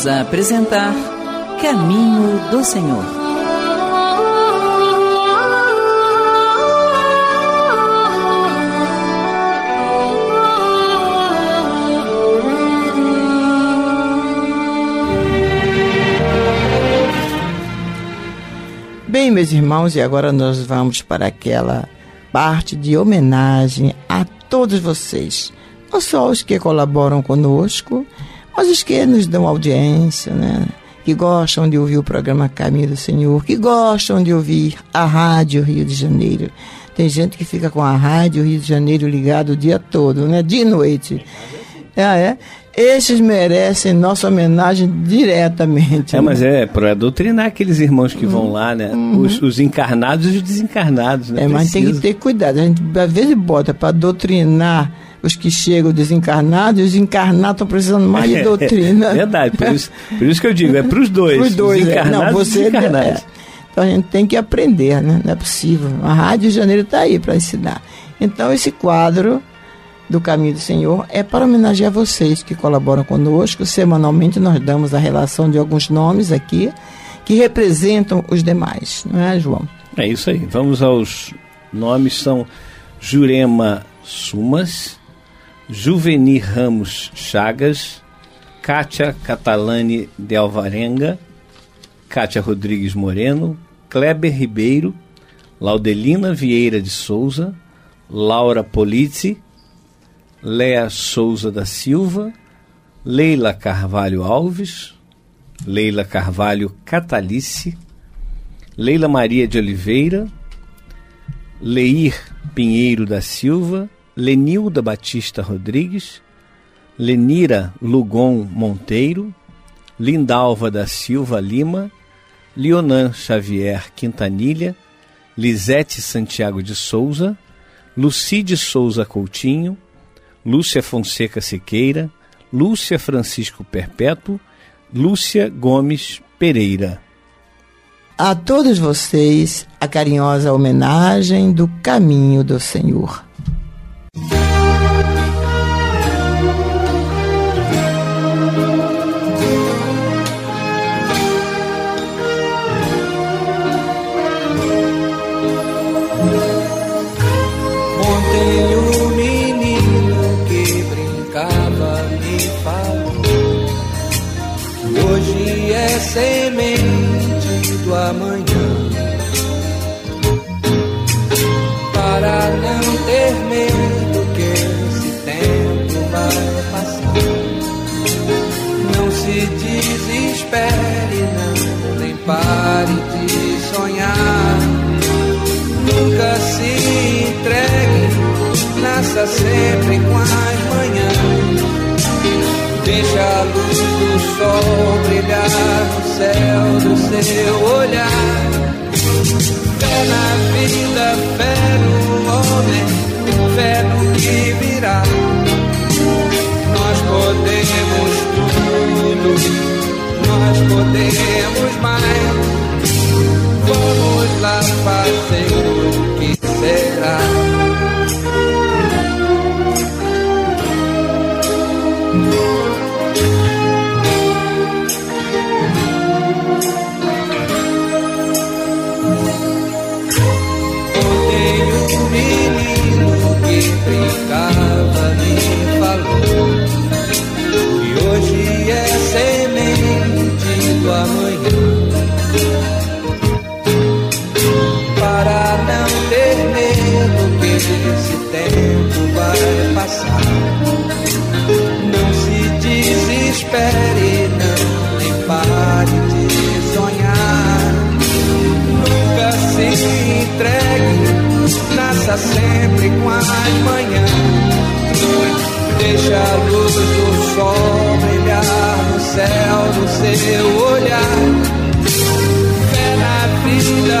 Voltamos a apresentar Caminho do Senhor. Bem, meus irmãos, e agora nós vamos para aquela parte de homenagem a todos vocês, não só os que colaboram conosco, mas os que nos dão audiência, né? que gostam de ouvir o programa Caminho do Senhor, que gostam de ouvir a Rádio Rio de Janeiro. Tem gente que fica com a Rádio Rio de Janeiro ligado o dia todo, né? De noite. É, é. Esses merecem nossa homenagem diretamente. É, né? mas é para doutrinar aqueles irmãos que vão lá, né? Uhum. Os, os, encarnados e os desencarnados, né? É, mas Precisa. tem que ter cuidado. A gente às vezes bota para doutrinar os que chegam desencarnados, e os encarnados estão precisando mais de doutrina. É verdade, por isso, por isso que eu digo, é para os dois. Para os dois, é. encarnados Não, você, e desencarnados. É, então a gente tem que aprender, né? Não é possível. A Rádio Janeiro está aí para ensinar. Então esse quadro do Caminho do Senhor é para homenagear vocês que colaboram conosco. Semanalmente nós damos a relação de alguns nomes aqui que representam os demais, não é, João? É isso aí. Vamos aos nomes são Jurema Sumas, Juveni Ramos Chagas, Kátia Catalani de Alvarenga, Kátia Rodrigues Moreno, Kleber Ribeiro, Laudelina Vieira de Souza, Laura Polizzi, Léa Souza da Silva, Leila Carvalho Alves, Leila Carvalho Catalice, Leila Maria de Oliveira, Leir Pinheiro da Silva, Lenilda Batista Rodrigues, Lenira Lugon Monteiro, Lindalva da Silva Lima, Leonan Xavier Quintanilha, Lisete Santiago de Souza, Lucide Souza Coutinho, Lúcia Fonseca Siqueira, Lúcia Francisco Perpétuo, Lúcia Gomes Pereira. A todos vocês, a carinhosa homenagem do Caminho do Senhor. Se desespere, não, nem pare de sonhar. Nunca se entregue, nasça sempre com as manhãs Deixa a luz do sol brilhar no céu do seu olhar. Fé na vida, fé no homem, fé no que virá. Nós podemos nós podemos mais. Vamos lá fazer o que será. brincava nasça sempre com as manhãs. Deixa a luz do sol brilhar no céu do seu olhar. Fé na vida,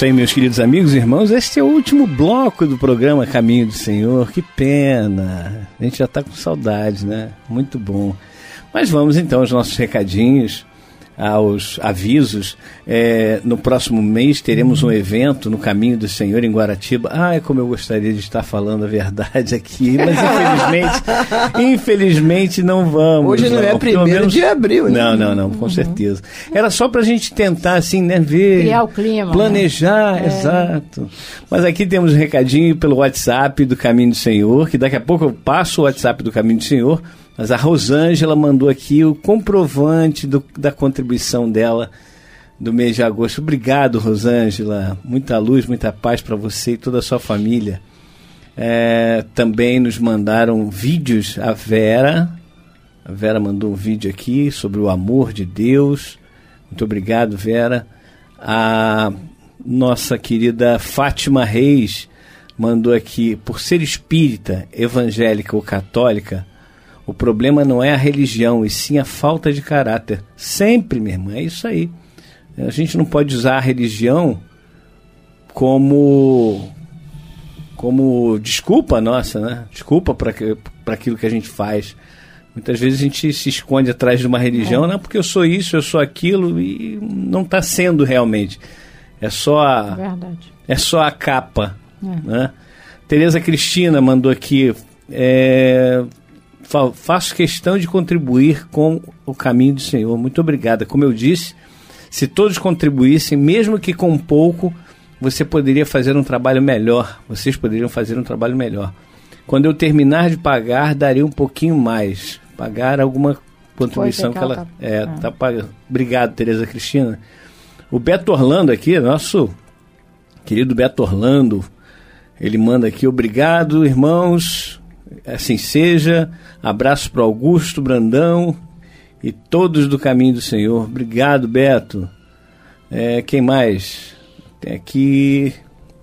isso aí, meus queridos amigos e irmãos. Este é o último bloco do programa Caminho do Senhor. Que pena. A gente já está com saudade, né? Muito bom. Mas vamos então aos nossos recadinhos aos avisos. É, no próximo mês teremos um evento no Caminho do Senhor em Guaratiba. Ai, como eu gostaria de estar falando a verdade aqui, mas infelizmente, infelizmente não vamos. Hoje não, não. é primeiro menos... de abril, né? Não, não, não, com uhum. certeza. Era só para a gente tentar, assim, né, ver... Criar o clima. Planejar, né? exato. Mas aqui temos um recadinho pelo WhatsApp do Caminho do Senhor, que daqui a pouco eu passo o WhatsApp do Caminho do Senhor mas a Rosângela mandou aqui o comprovante do, da contribuição dela do mês de agosto. Obrigado, Rosângela. Muita luz, muita paz para você e toda a sua família. É, também nos mandaram vídeos. A Vera, a Vera mandou um vídeo aqui sobre o amor de Deus. Muito obrigado, Vera. A nossa querida Fátima Reis mandou aqui, por ser espírita, evangélica ou católica, o problema não é a religião, e sim a falta de caráter. Sempre, minha irmã, é isso aí. A gente não pode usar a religião como como desculpa nossa, né? Desculpa para aquilo que a gente faz. Muitas vezes a gente se esconde atrás de uma religião, é. não porque eu sou isso, eu sou aquilo e não está sendo realmente. É só a Verdade. é só a capa, é. né? Tereza Cristina mandou aqui é, fa faço questão de contribuir com o caminho do Senhor. Muito obrigada. Como eu disse, se todos contribuíssem, mesmo que com pouco, você poderia fazer um trabalho melhor. Vocês poderiam fazer um trabalho melhor. Quando eu terminar de pagar, daria um pouquinho mais. Pagar alguma contribuição que ela, tá, é, é. tá pagando. Obrigado, Tereza Cristina. O Beto Orlando aqui, nosso querido Beto Orlando, ele manda aqui, obrigado, irmãos assim seja. Abraço para Augusto Brandão e todos do caminho do Senhor. Obrigado, Beto. É, quem mais? Tem aqui.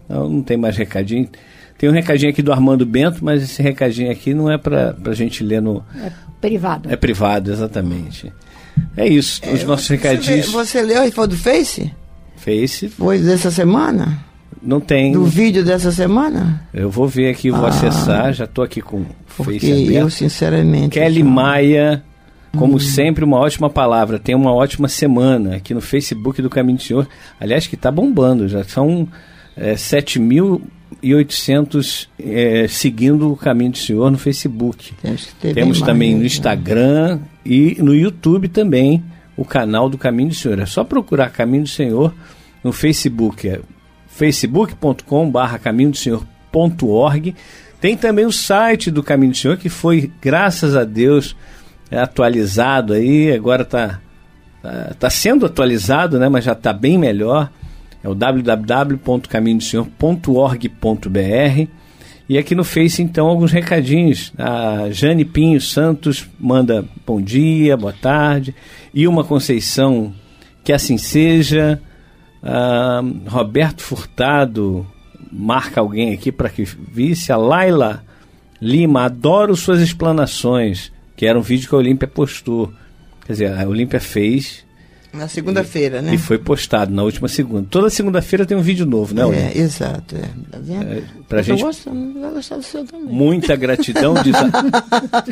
Não, não tem mais recadinho. Tem um recadinho aqui do Armando Bento, mas esse recadinho aqui não é para a gente ler no. É privado. É privado, exatamente. É isso, os é, nossos recadinhos. Você, leu aí foi do Face? Face. Foi dessa semana? Não tem. Do vídeo dessa semana? Eu vou ver aqui, vou ah, acessar, já estou aqui com o Face aberto. eu, sinceramente... Kelly. Maia, como hum. sempre, uma ótima palavra. Tem uma ótima semana aqui no Facebook do Caminho do Senhor. Aliás, que está bombando, já são é, 7.800 é, seguindo o Caminho do Senhor no Facebook. Temos também no né? Instagram e no YouTube também o canal do Caminho do Senhor. É só procurar Caminho do Senhor no Facebook. É facebook.com.br caminho do senhor.org. Tem também o site do Caminho do Senhor, que foi, graças a Deus, atualizado aí, agora está tá, tá sendo atualizado, né, mas já está bem melhor. É o www.caminhodosenhor.org.br. E aqui no Face, então, alguns recadinhos. A Jane Pinho Santos manda bom dia, boa tarde. E uma Conceição, que assim seja. Uh, Roberto Furtado marca alguém aqui para que visse. A Laila Lima, adoro suas explanações, que era um vídeo que a Olímpia postou. Quer dizer, a Olímpia fez na segunda-feira, né? E foi postado na última segunda. Toda segunda-feira tem um vídeo novo, né, Olímpia? É, exato. É. Tá vendo? É, pra Eu gente... gostando, vai gostar do seu também. Muita gratidão. Diz a,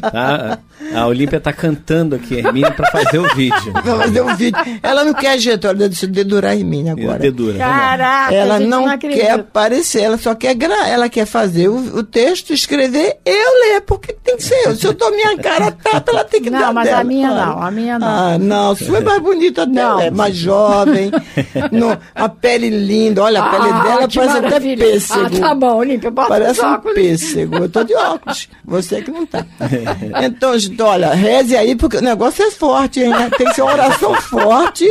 tá? a Olímpia tá cantando aqui, a Hermínia, para fazer o vídeo. Vai fazer um vídeo. Ela não quer jeito, ela decidiu dedurar a Hermínia agora. Dedura. Caraca, ela não, não quer aparecer, ela só quer gra... ela quer fazer o, o, texto, escrever, eu ler, porque tem que ser eu. Se eu dou minha cara tapa, ela tem que não, dar Não, mas dela, a minha claro. não, a minha não. Ah, não, a sua é mais bonita dela, é mais jovem, no, a pele linda, olha, a pele ah, dela parece até pêssego. Ah, tá bom, Olímpia, Parece um pêssego, eu tô de óculos, você que não tá. Então, gente, olha, reze aí, porque o negócio é forte, hein? Tem que ser uma oração forte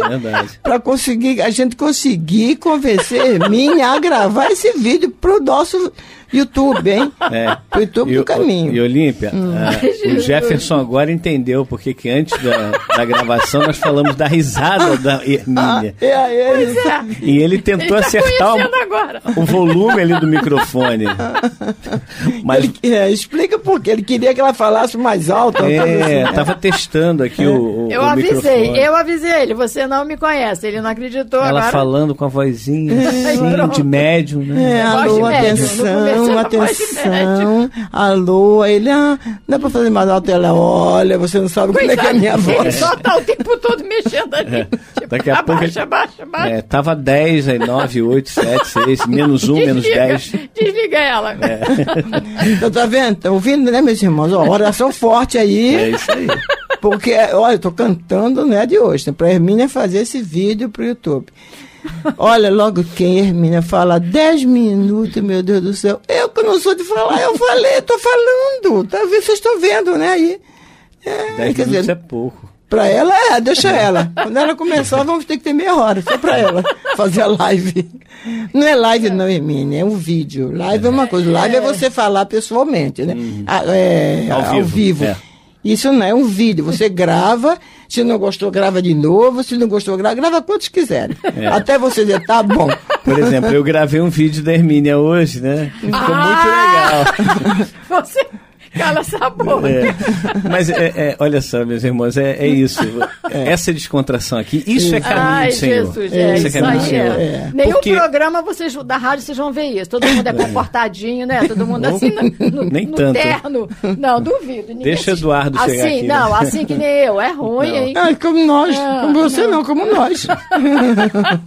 para conseguir, a gente conseguir convencer minha a gravar esse vídeo pro nosso YouTube, hein? É. Pro YouTube E, do o- caminho. e Olímpia, ah, o Jefferson agora entendeu porque que antes da, da gravação nós falamos da risada da Hermínia. É, é, ele- Pois é. E ele tentou Ele tá acertar o, agora. o volume ali do microfone. Mas ele- é, explica por quê. Ele queria que ela falasse mais alto. é, assim. tava testando aqui o, o, Eu o avisei, microfone. eu avisei ele, você não me conhece, ele não acreditou Ela agora. falando com a vozinha assim, de médium, né? É, alô, atenção, de atenção. Alô, aí ele, ah, não é pra fazer mais alto. Ela, olha, você não sabe como é que é a minha Ele voz. só tá o tempo todo mexendo ali. Tipo, Daqui a pouco abaixa, ele- abaixa, abaixa. É, tava 10, aí 9, 8, 7, 6, menos 1, menos Desliga, 10. Desliga ela. É. Então, tá vendo? Tá ouvindo, né, meus irmãos? Ó, oração forte aí. É isso aí. Porque, olha, eu tô cantando, não é de hoje, né? Pra Hermínia fazer esse vídeo pro YouTube. Olha, logo quem Hermínia fala 10 minutos, meu Deus do céu. Eu que não sou de falar, eu falei, tô falando. Tá, vendo? vocês estão vendo, né? Aí. É, 10 quer minutos dizer, é pouco. Pra ela, é, deixa ela. Quando ela começar, vamos ter que ter meia hora, só pra ela fazer a live. Não é live, não, Hermínia, é um vídeo. Live é uma coisa, live é você falar pessoalmente, né? Ah, é, Ao ao, vivo, vivo. Isso não é um vídeo, você grava, se não gostou, grava de novo, se não gostou, grava, grava quantos quiserem. É. Até você dizer, tá bom. Por exemplo, eu gravei um vídeo da Hermínia hoje, né? Ficou Ah! muito legal. Você cala essa boca. É. Mas é, é, olha só, meus irmãos, é, é isso. Essa descontração aqui, isso é caminho Ai, do Senhor. Jesus, é, isso é isso caminho do Senhor. é. Nenhum Porque- programa vocês, da rádio vocês vão ver isso. Todo mundo é comportadinho, né? Todo mundo assim no, no, Nem no tanto. terno. Não, duvido. Ninguém Deixa o Eduardo assim, chegar aqui, né? Não, assim que nem eu. É ruim, Não. hein? Ah, como nós, Ah, como você não, como nós.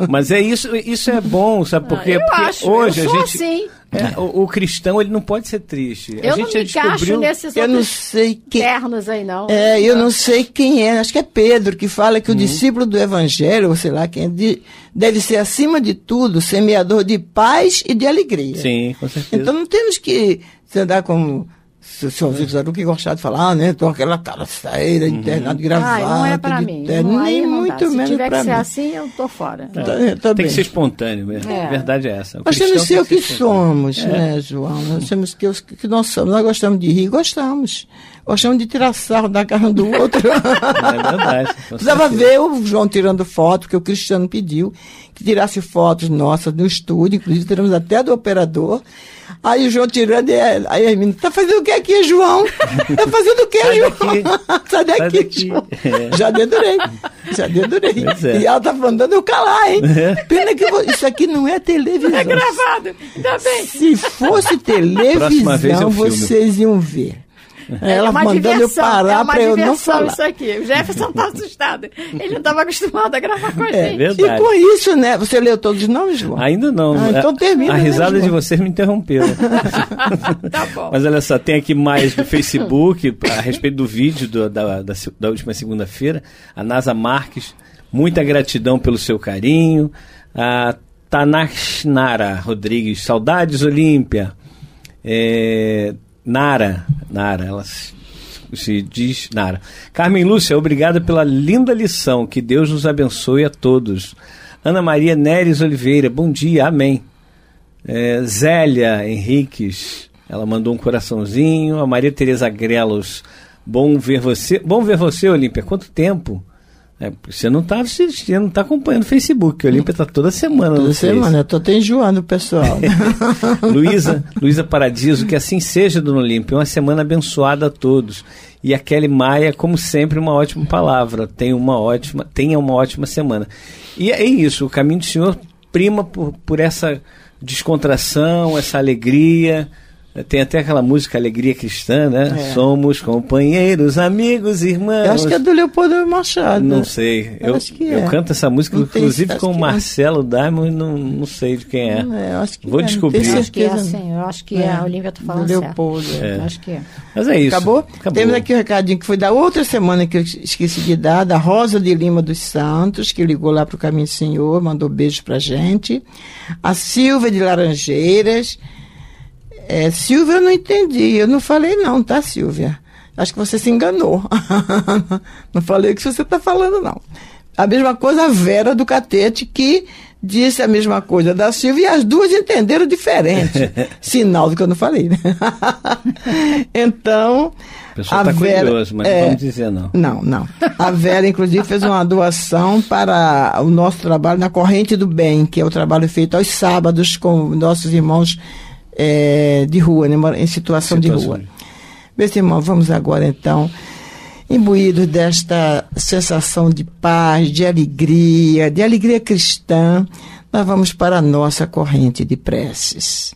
Mas é isso, isso é bom, sabe por quê? Ah, eu Porque acho, hoje eu a gente. assim. É, o, o cristão ele não pode ser triste. a Eu não gente me já encaixo descobriu. nesses Eu não outros sei quem. ternos aí, não. É, eu não sei quem é, acho que é Pedro, que fala que o discípulo do Evangelho, ou sei lá quem é, de- deve ser, acima de tudo, semeador de paz e de alegria. Sim, com certeza. Então não temos que se andar como o senhor Zico que gostava de falar, ah, né? Tô aquela cara saída, de terno, de gravata. Ai, não é pra de mim. terno, Não, nem não dá. muito Se menos tiver pra que ser mim. assim, eu tô fora. Tá, tá Tem bem. que ser espontâneo mesmo. É. A verdade é essa. O Nós temos que ser o que somos, né, João? Nós temos que ser o que nós somos. Nós gostamos de rir, gostamos. Gostamos de tirar sarro da cara do outro. É verdade. Precisava ver o João tirando foto, porque o Cristiano pediu que tirasse fotos nossas no estúdio, inclusive tiramos até do operador. Aí o João tirando, e a- aí a menina, tá fazendo o que aqui, João? Tá fazendo o que, Sai João? daqui. Sai daqui, Sai daqui. João. É. Já dedurei. Já dedurei. É. E ela tá mandando eu calar, hein? Pena que vou- isso aqui não é televisão. É gravado. Ainda bem. Se fosse televisão, vocês iam ver. Ela é uma mandando diversão, eu parar é uma pra eu não diversão falar. isso aqui. O Jefferson tá assustado. Ele não estava acostumado a gravar com a É, gente. verdade. E com isso, né? Você leu todos os nomes, João? Ainda não. Ah, então A- termina, A né, risada de vocês me interrompeu. Tá bom. Mas olha só, tem aqui mais do Facebook a respeito do vídeo do- da, da, da última segunda-feira. A Nasa Marques, muita gratidão pelo seu carinho. A Tanashnara Rodrigues, saudades Olímpia. É, Nara, Nara, ela se, diz Nara. Carmen Lúcia, obrigada pela linda lição. Que Deus nos abençoe a todos. Ana Maria Neres Oliveira, bom dia, amém. É, Zélia Henriques, ela mandou um coraçãozinho. A Maria Tereza Grelos, bom ver você. Bom ver você, Olímpia. Quanto tempo? É, você não está assistindo, não está acompanhando o Facebook. A Olímpia está toda semana Toda no semana, eu tô até enjoando o pessoal. Luísa, Luísa Paradiso, que assim seja, Dona Olímpia, uma semana abençoada a todos. E a Kelly Maia, como sempre, uma ótima palavra. Tenha uma ótima, tenha uma ótima semana. E é isso, o caminho do Senhor prima por, por essa descontração, essa alegria. Tem até aquela música Alegria Cristã, né? É. Somos companheiros, amigos, irmãos. eu acho que é do Leopoldo Machado. Não sei. Eu Eu, acho que eu é. canto essa música, Não tem- inclusive, com o é. Marcelo Diamond, não, não sei de quem é. É, eu acho que Vou é, não descobrir. tenho Eu acho que é não. assim. Eu acho que é. a Olivia tá do falando certo. Leopoldo. é. É. Acho que é. Mas é isso. Acabou? Temos aqui o recadinho que foi da outra semana que eu esqueci de dar, da Rosa de Lima dos Santos, que ligou lá pro Caminho do Senhor, mandou beijo pra gente. A Silvia de Laranjeiras. É, Silvia, eu não entendi. Eu não falei não, tá, Silvia? Acho que você se enganou. não falei o que você está falando, não. A mesma coisa a Vera do Catete, que disse a mesma coisa da Silvia e as duas entenderam diferente. Sinal do que eu não falei, né? então. O pessoal está curioso, mas é, não vamos dizer não. Não, não. A Vera, inclusive, fez uma doação para o nosso trabalho na Corrente do Bem, que é o trabalho feito aos sábados com nossos irmãos é, de rua, né, em situação, situação de rua. Meus irmãos, vamos agora então imbuídos desta sensação de paz, de alegria, de alegria cristã, nós vamos para a nossa corrente de preces.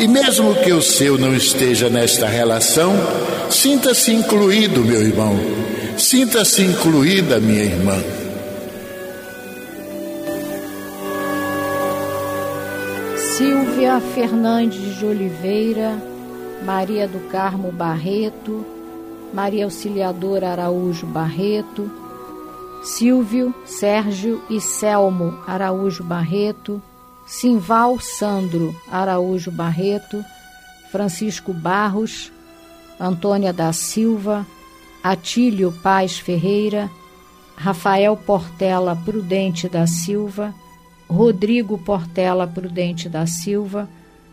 e mesmo que o seu não esteja nesta relação, Sinta-se incluído, meu irmão. Sinta-se incluída, minha irmã. Silvia Fernandes de Oliveira, Maria do Carmo Barreto, Maria Auxiliadora Araújo Barreto, Silvio, Sérgio e Selmo Araújo Barreto, Simval Sandro Araújo Barreto, Francisco Barros, Antônia da Silva, Atílio Paz Ferreira, Rafael Portela Prudente da Silva, Rodrigo Portela Prudente da Silva,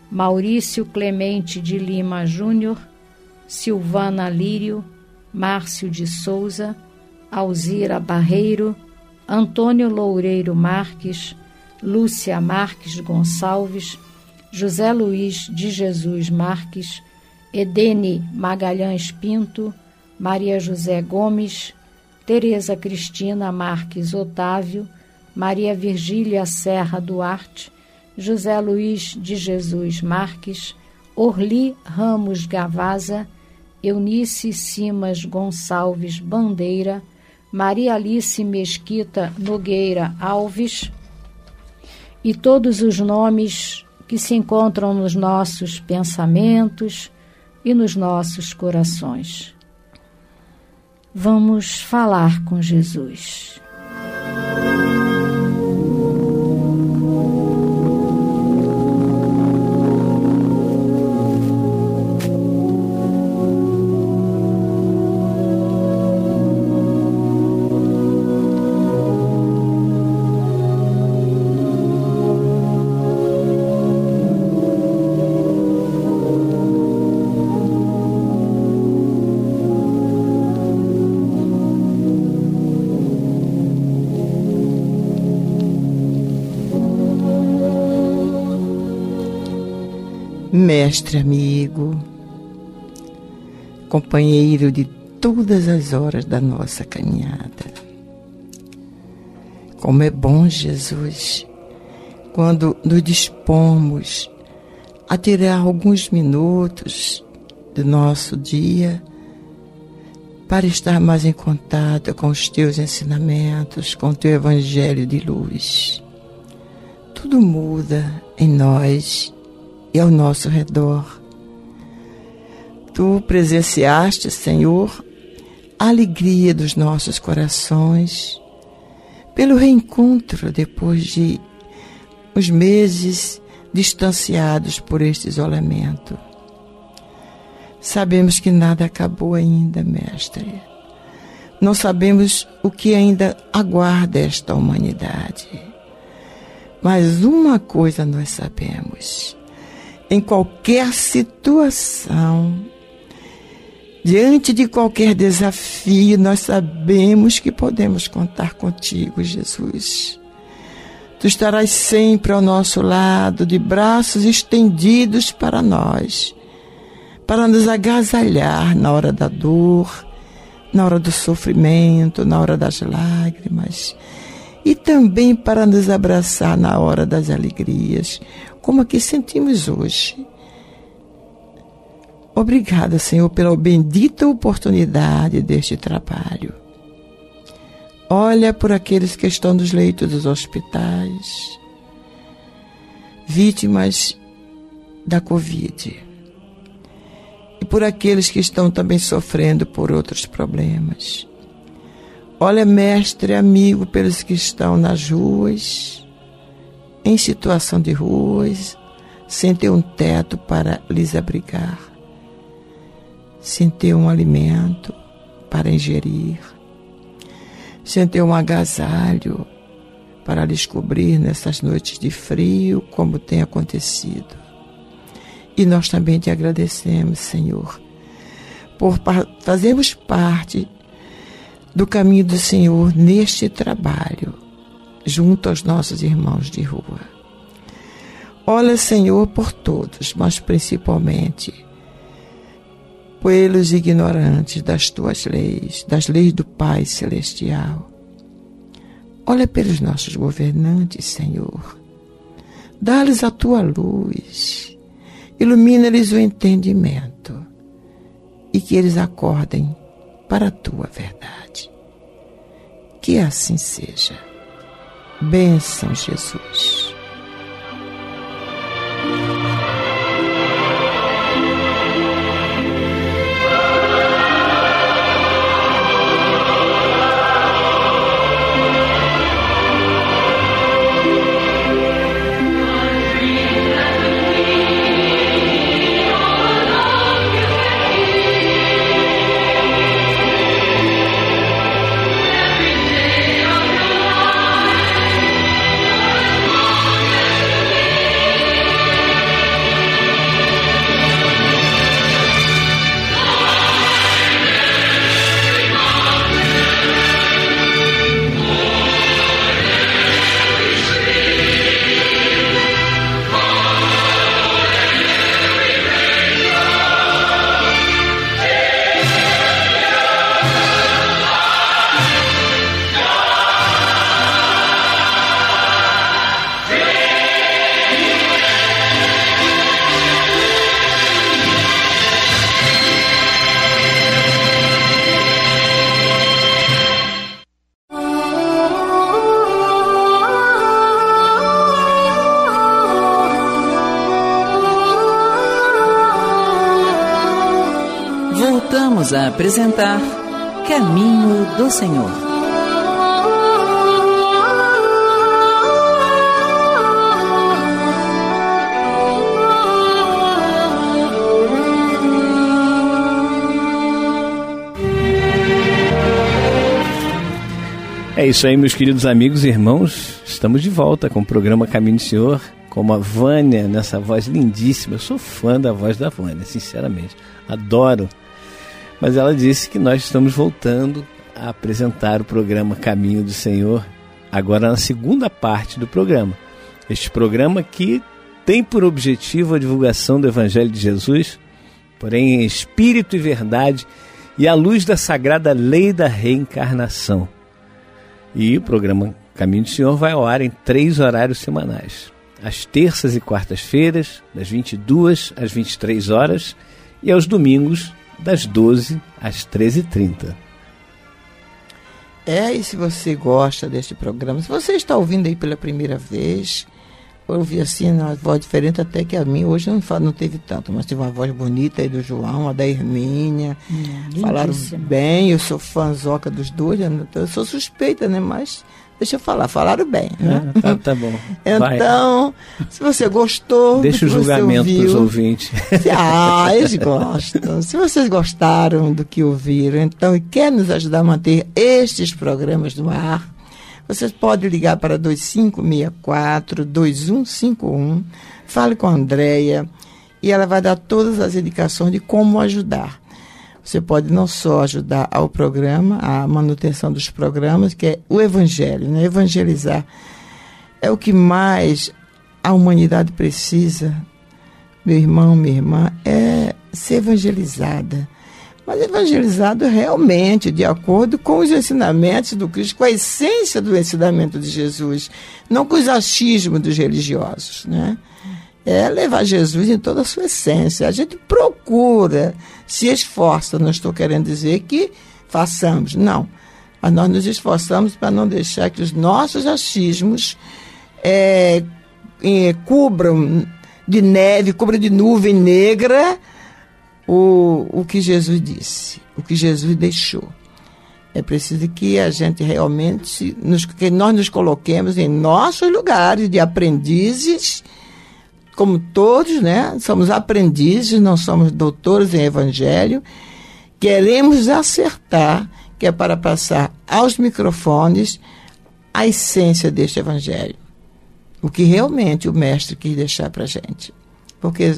Maurício Clemente de Lima Júnior, Silvana Lírio, Márcio de Souza, Alzira Barreiro, Antônio Loureiro Marques, Lúcia Marques Gonçalves, José Luiz de Jesus Marques, Edene Magalhães Pinto, Maria José Gomes, Tereza Cristina Marques Otávio, Maria Virgília Serra Duarte, José Luiz de Jesus Marques, Orli Ramos Gavaza, Eunice Simas Gonçalves Bandeira, Maria Alice Mesquita Nogueira Alves e todos os nomes que se encontram nos nossos pensamentos, e nos nossos corações. Vamos falar com Jesus. Mestre amigo, companheiro de todas as horas da nossa caminhada. Como é bom, Jesus, quando nos dispomos a tirar alguns minutos do nosso dia para estar mais em contato com os teus ensinamentos, com o teu evangelho de luz. Tudo muda em nós e ao nosso redor. Tu presenciaste, Senhor, a alegria dos nossos corações pelo reencontro depois de os meses distanciados por este isolamento. Sabemos que nada acabou ainda, Mestre. Não sabemos o que ainda aguarda esta humanidade. Mas uma coisa nós sabemos: em qualquer situação, diante de qualquer desafio, nós sabemos que podemos contar contigo, Jesus. Tu estarás sempre ao nosso lado, de braços estendidos para nós, para nos agasalhar na hora da dor, na hora do sofrimento, na hora das lágrimas, e também para nos abraçar na hora das alegrias, como aqui sentimos hoje. Obrigada, Senhor, pela bendita oportunidade deste trabalho. Olha por aqueles que estão nos leitos dos hospitais, vítimas da Covid. E por aqueles que estão também sofrendo por outros problemas. Olha, mestre, amigo, pelos que estão nas ruas, em situação de ruas, sem ter um teto para lhes abrigar, sem ter um alimento para ingerir. Sem ter um agasalho para lhes cobrir nessas noites de frio, como tem acontecido. E nós também te agradecemos, Senhor, por fazermos parte do caminho do Senhor neste trabalho, junto aos nossos irmãos de rua. Olha, Senhor, por todos, mas principalmente pelos ignorantes das tuas leis, das leis do Pai Celestial. Olha pelos nossos governantes, Senhor. Dá-lhes a tua luz, ilumina-lhes o entendimento e que eles acordem para a tua verdade. Que assim seja. Bênção, Jesus. Apresentar Caminho do Senhor. É isso aí, meus queridos amigos e irmãos. Estamos de volta com o programa Caminho do Senhor, com a Vânia, nessa voz lindíssima. Eu sou fã da voz da Vânia, sinceramente. Adoro mas ela disse que nós estamos voltando a apresentar o programa Caminho do Senhor, agora na segunda parte do programa. Este programa que tem por objetivo a divulgação do Evangelho de Jesus, porém em espírito e verdade e à luz da sagrada lei da reencarnação. E o programa Caminho do Senhor vai ao ar em três horários semanais: às terças e quartas-feiras, das 22 às 23 horas, e aos domingos, das 12 às 13h30. É, e se você gosta deste programa, se você está ouvindo aí pela primeira vez, eu ouvi assim, uma voz diferente até que a minha, hoje não, não teve tanto, mas teve uma voz bonita aí do João, a da Hermínia. É, falaram bem, eu sou fãzoca dos dois, eu sou suspeita, né? Mas deixa eu falar, falaram bem. Né? Ah, tá, tá bom. Vai. Então, se você gostou, Deixa o julgamento para os ouviu, ouvintes. se- Ah, eles gostam. Se vocês gostaram do que ouviram, então, e quer nos ajudar a manter estes programas no ar, vocês podem ligar para 2564-2151, fale com a Andréia e ela vai dar todas as indicações de como ajudar. Você pode não só ajudar ao programa, à manutenção dos programas, que é o evangelho, né? evangelizar. É o que mais a humanidade precisa meu irmão, minha irmã, é ser evangelizada. Mas evangelizado realmente, de acordo com os ensinamentos do Cristo, com a essência do ensinamento de Jesus, não com os achismos dos religiosos, né? É levar Jesus em toda a sua essência. A gente procura, se esforça, não estou querendo dizer que façamos, não. Mas nós nos esforçamos para não deixar que os nossos achismos é, eh, cubram de neve, cubram de nuvem negra o, o que Jesus disse, o que Jesus deixou. É preciso que a gente realmente, nos, que nós nos coloquemos em nossos lugares de aprendizes, como todos, né? Somos aprendizes, não somos doutores em evangelho. Queremos acertar, que é para passar aos microfones a essência deste evangelho o que realmente o mestre quis deixar para gente. Porque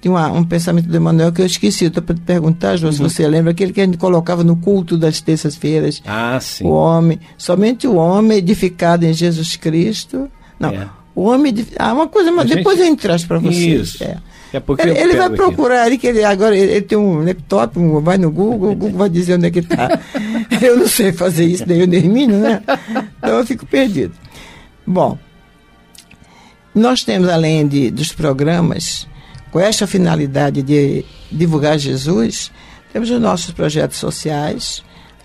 tinha uma, um pensamento do Emmanuel que eu esqueci, estou para te perguntar, João, se você lembra, aquele que a gente colocava no culto das terças-feiras. Ah, sim. O homem, somente o homem edificado em Jesus Cristo. Não, É. o homem. edifi- Ah, uma coisa, mas A depois gente- eu traz para vocês. Isso. É. A eu Ele, ele vai procurar ali, que ele agora ele, ele tem um laptop, um- vai no Google, o Google vai dizer onde é que está. eu não sei fazer isso, nem o Nermínio, né? Então eu fico perdido. Bom, nós temos, além de, dos programas, com esta finalidade de divulgar Jesus, temos os nossos projetos sociais,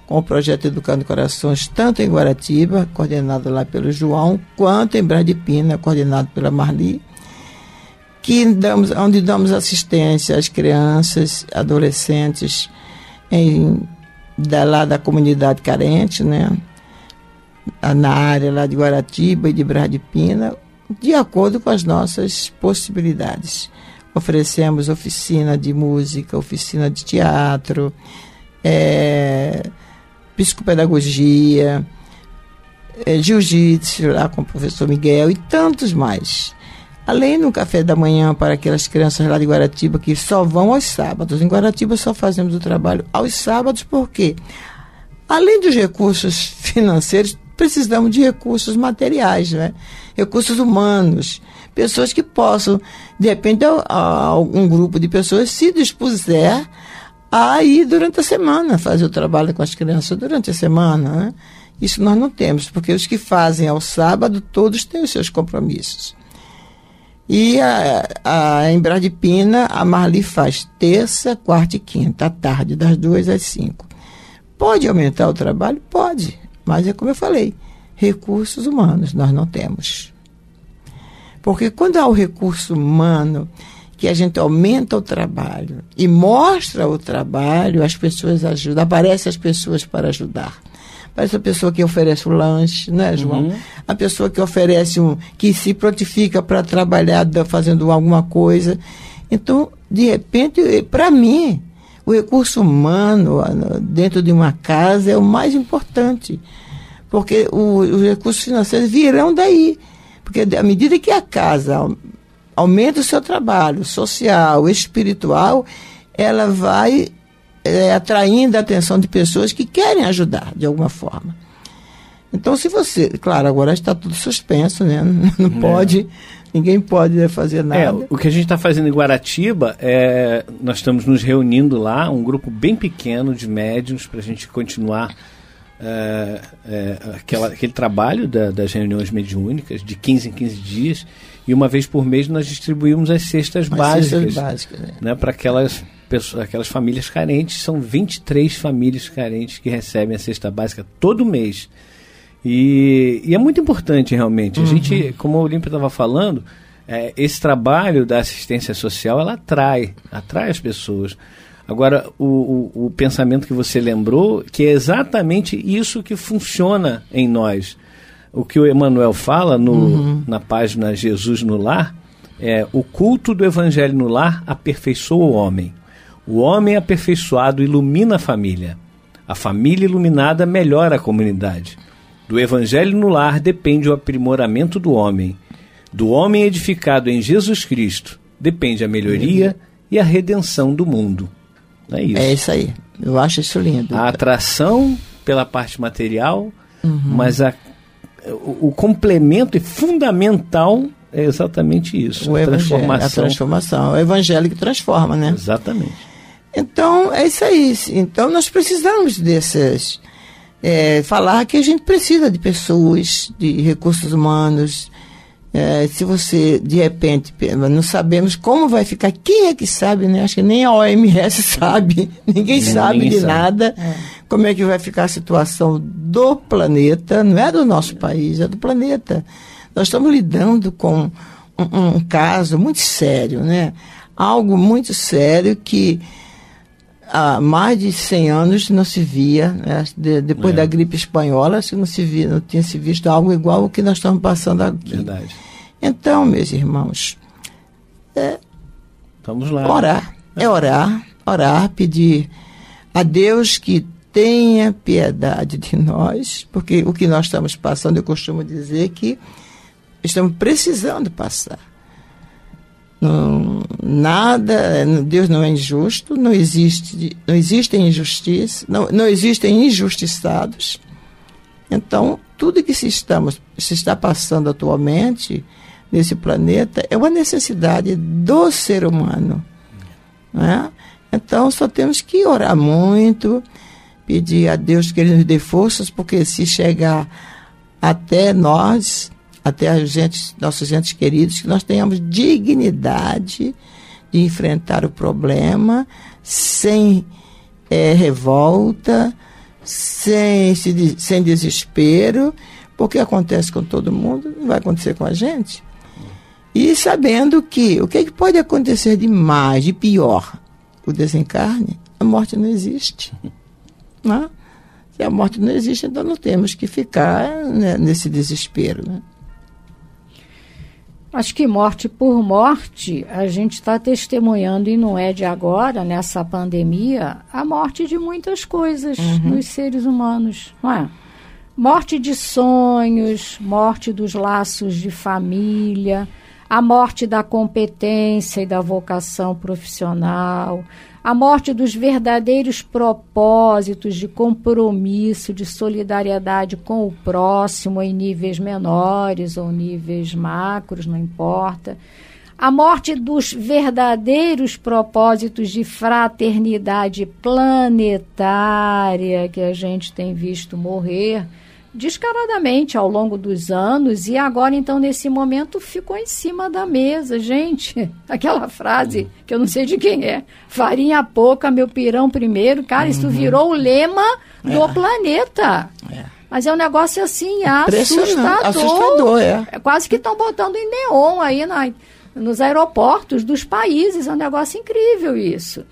com o projeto Educando Corações, tanto em Guaratiba, coordenado lá pelo João, quanto em Bradipina, coordenado pela Marli, que damos, onde damos assistência às crianças, adolescentes em, da, lá da comunidade carente, né? na área lá de Guaratiba e de Bradipina, de acordo com as nossas possibilidades. Oferecemos oficina de música, oficina de teatro, é, psicopedagogia, é, jiu-jitsu lá com o professor Miguel e tantos mais. Além do café da manhã para aquelas crianças lá de Guaratiba que só vão aos sábados. Em Guaratiba só fazemos o trabalho aos sábados, porque além dos recursos financeiros, precisamos de recursos materiais, né? recursos humanos, pessoas que possam, de repente, algum grupo de pessoas se dispuser a ir durante a semana, fazer o trabalho com as crianças durante a semana. Né? Isso nós não temos, porque os que fazem ao sábado, todos têm os seus compromissos. E a, a, em Bradipina, a Marli faz terça, quarta e quinta, à tarde, das duas às cinco. Pode aumentar o trabalho? Pode. Mas é como eu falei, recursos humanos nós não temos. Porque quando há o recurso humano, que a gente aumenta o trabalho e mostra o trabalho, as pessoas ajudam, aparecem as pessoas para ajudar. Aparece a pessoa que oferece o lanche, né, João? A pessoa que oferece um, que se prontifica para trabalhar fazendo alguma coisa. Então, de repente, para mim, o recurso humano no- dentro de uma casa é o mais importante. Porque os recursos financeiros virão daí. Porque à medida que a casa aumenta o seu trabalho social, espiritual, ela vai eh, atraindo a atenção de pessoas que querem ajudar de alguma forma. Então, se você. Claro, agora está tudo suspenso, né? Não pode, Ninguém pode fazer É, nada. o que a gente está fazendo em Guaratiba é. Nós estamos nos reunindo lá, um grupo bem pequeno de médiums, para a gente continuar é, é, aquela, aquele trabalho da- das reuniões mediúnicas, de 15 em 15 dias. E uma vez por mês nós distribuímos as cestas Mas básicas. básicas, né? né, para aquelas pessoas, aquelas famílias carentes. São 23 famílias carentes que recebem a cesta básica todo mês. E, e é muito importante realmente. A gente, como o Olímpio estava falando, é, esse trabalho da assistência social ela atrai, atrai as pessoas. Agora, o, o, o pensamento que você lembrou, que é exatamente isso que funciona em nós. O que o Emmanuel fala no, na página Jesus no Lar é o culto do Evangelho no lar aperfeiçoa o homem. O homem aperfeiçoado ilumina a família. A família iluminada melhora a comunidade. Do Evangelho no lar depende o aprimoramento do homem. Do homem edificado em Jesus Cristo depende a melhoria e a redenção do mundo. É isso. É isso aí. Eu acho isso lindo. A atração pela parte material, Uhum. mas a- o, o complemento e fundamental é exatamente isso. o a transformação. a transformação. O evangelho que transforma, né? Exatamente. Então, é isso aí. Então, nós precisamos desses. é, falar que a gente precisa de pessoas, de recursos humanos. É, se você, de repente, pe- não sabemos como vai ficar, quem é que sabe, né? Acho que nem a OMS sabe, ninguém sabe ninguém de sabe. nada como é que vai ficar a situação do planeta, não é do nosso país, é do planeta. Nós estamos lidando com um, um caso muito sério, né? Algo muito sério que há mais de 100 anos não se via, né? De- depois É. da gripe espanhola, se não se via, não tinha se visto algo igual ao que nós estamos passando aqui. Verdade. Então, meus irmãos, Vamos lá. orar, é orar, orar, pedir a Deus que tenha piedade de nós, porque o que nós estamos passando, eu costumo dizer que estamos precisando passar. Não, nada, Deus não é injusto, não existe, não existem injustiça, não, não existem injustiçados. Então, tudo que se, estamos, se está passando atualmente nesse planeta é uma necessidade do ser humano. Né? Então, só temos que orar muito, pedir a Deus que Ele nos dê forças, porque se chegar até nós, até a gente, nossos entes queridos, que nós tenhamos dignidade de enfrentar o problema sem eh, revolta, sem, sem desespero, porque acontece com todo mundo, não vai acontecer com a gente. E sabendo que o que, é que pode acontecer de mais, de pior? O desencarne, a morte não existe. Né? Se a morte não existe, então não temos que ficar né, nesse desespero. Né? Acho que morte por morte, a gente está testemunhando, e não é de agora, nessa pandemia, a morte de muitas coisas nos seres humanos, não é? Morte de sonhos, morte dos laços de família, a morte da competência e da vocação profissional, a morte dos verdadeiros propósitos de compromisso, de solidariedade com o próximo em níveis menores ou níveis macros, não importa. A morte dos verdadeiros propósitos de fraternidade planetária que a gente tem visto morrer descaradamente ao longo dos anos e agora então nesse momento ficou em cima da mesa, gente. Aquela frase que eu não sei de quem é, farinha pouca, meu pirão primeiro, cara, isso virou o lema do planeta. Mas é um negócio assim assustador. assustador, é. É quase que estão botando em neon aí na, nos aeroportos dos países. É um negócio incrível isso.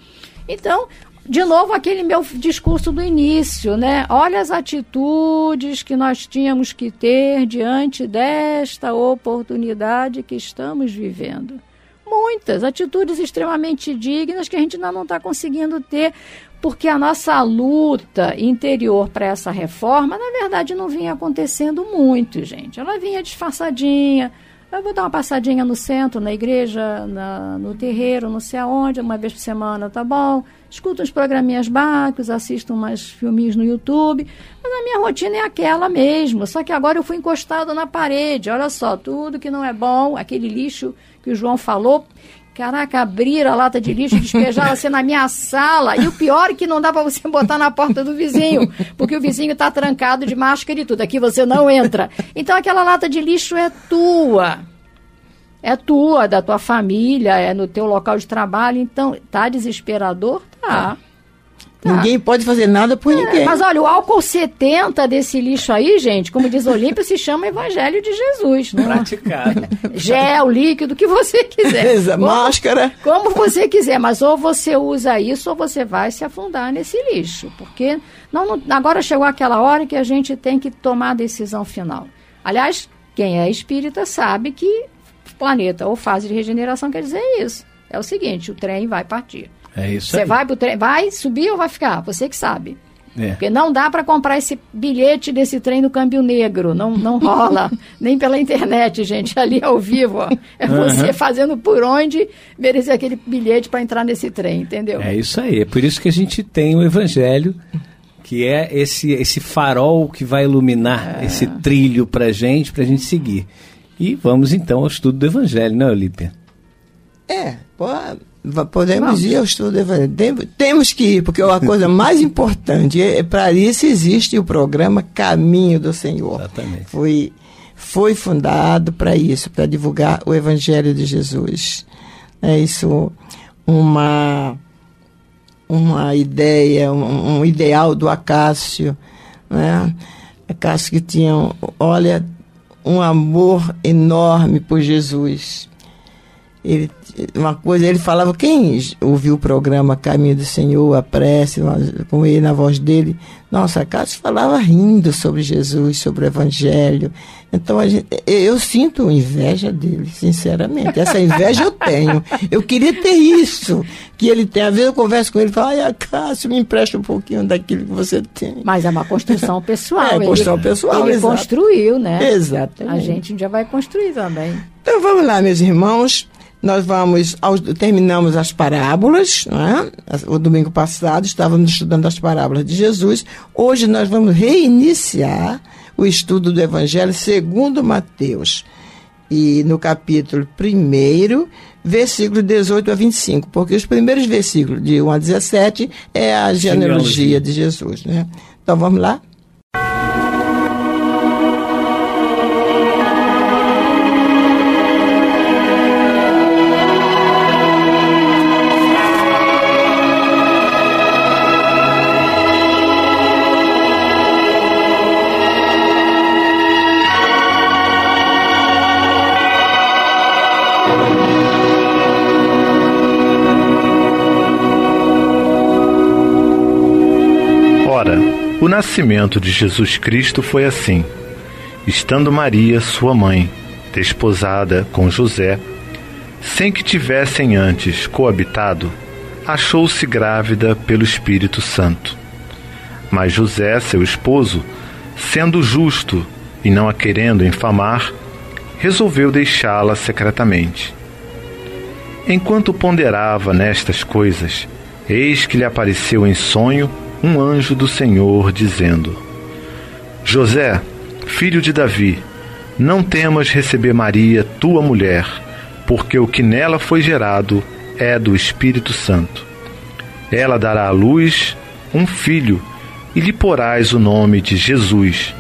Então, de novo, aquele meu discurso do início, né? Olha as atitudes que nós tínhamos que ter diante desta oportunidade que estamos vivendo. Muitas atitudes extremamente dignas que a gente ainda não está conseguindo ter, porque a nossa luta interior para essa reforma, na verdade, não vinha acontecendo muito, gente. Ela vinha disfarçadinha, Eu vou dar uma passadinha no centro, na igreja, na, no terreiro, não sei aonde, uma vez por semana, tá bom. Escuto uns programinhas básicos, assisto umas filminhos no YouTube. Mas a minha rotina é aquela mesmo. Só que agora eu fui encostado na parede. Olha só, tudo que não é bom, aquele lixo que o João falou, Caraca, abrir a lata de lixo, despejar assim na minha sala. E o pior é que não dá para você botar na porta do vizinho, porque o vizinho está trancado de máscara e tudo. Aqui você não entra. Então aquela lata de lixo é tua. É tua, da tua família, é no teu local de trabalho. Então, tá desesperador? Tá. Tá. Ninguém pode fazer nada por é, ninguém. Mas olha, o álcool 70 desse lixo aí, gente, como diz Olímpio, se chama Evangelho de Jesus. Não? É? Praticado. Gel, líquido, o que você quiser. como, Máscara. Como você quiser, mas ou você usa isso ou você vai se afundar nesse lixo. Porque não, não, agora chegou aquela hora que a gente tem que tomar a decisão final. Aliás, quem é espírita sabe que planeta ou fase de regeneração quer dizer isso. É o seguinte, o trem vai partir. É isso Você aí. vai pro trem, vai subir ou vai ficar? Você que sabe. É. Porque não dá para comprar esse bilhete desse trem no câmbio negro, não, não rola, nem pela internet, gente, ali ao vivo. Ó. É você fazendo por onde merecer aquele bilhete para entrar nesse trem, entendeu? É isso aí. É por isso que a gente tem o Evangelho, que é esse, esse farol que vai iluminar É. esse trilho para gente, para a gente seguir. E vamos então ao estudo do Evangelho, né, Olímpia? É, pô, va- podemos Vamos. ir ao estudo do Evangelho. Tem- Temos que ir, porque a coisa mais importante, é, para isso existe o programa Caminho do Senhor. Exatamente. Foi, foi fundado para isso, para divulgar o Evangelho de Jesus. É isso uma, uma ideia, um, um ideal do Acácio, né? Acácio que tinha, olha, um amor enorme por Jesus. Ele, uma coisa, ele falava, quem ouviu o programa Caminho do Senhor, a prece, com ele na voz dele, nossa, Cássio falava rindo sobre Jesus, sobre o Evangelho. Então, a gente, eu sinto inveja dele, sinceramente. Essa inveja eu tenho. Eu queria ter isso que ele tem. Às vezes eu converso com ele e falo, ai, Cássio, me empresta um pouquinho daquilo que você tem. Mas é uma construção pessoal. É, ele- construção pessoal, Ele exato. construiu, né? Exatamente. A gente um dia vai construir também. Então vamos lá, meus irmãos. Nós vamos, aos- terminamos as parábolas, é? As- o domingo passado estávamos estudando as parábolas de Jesus. Hoje nós vamos reiniciar o estudo do Evangelho segundo Mateus. E no capítulo 1, versículo 18 a 25, porque os primeiros versículos, de 1 a 17, é a genealogia Genealogia. de Jesus, né? Então vamos lá? O nascimento de Jesus Cristo foi assim. Estando Maria, sua mãe, desposada com José, sem que tivessem antes coabitado, achou-se grávida pelo Espírito Santo. Mas José, seu esposo, sendo justo e não a querendo infamar, resolveu deixá-la secretamente. Enquanto ponderava nestas coisas, eis que lhe apareceu em sonho um anjo do Senhor, dizendo: José, filho de Davi, não temas receber Maria, tua mulher, porque o que nela foi gerado é do Espírito Santo. Ela dará à luz um filho, e lhe porás o nome de Jesus,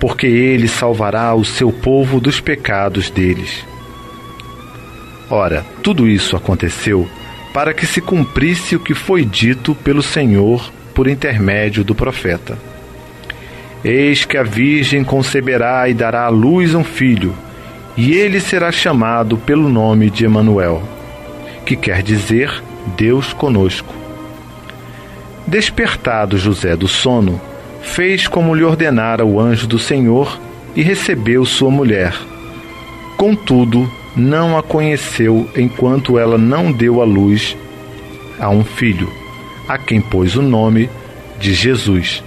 porque ele salvará o seu povo dos pecados deles. Ora, tudo isso aconteceu para que se cumprisse o que foi dito pelo Senhor por intermédio do profeta. Eis que a Virgem conceberá e dará à luz um filho, e ele será chamado pelo nome de Emanuel, que quer dizer Deus conosco. Despertado José do sono, fez como lhe ordenara o anjo do Senhor e recebeu sua mulher. Contudo, não a conheceu enquanto ela não deu à luz a um filho, a quem pôs o nome de Jesus.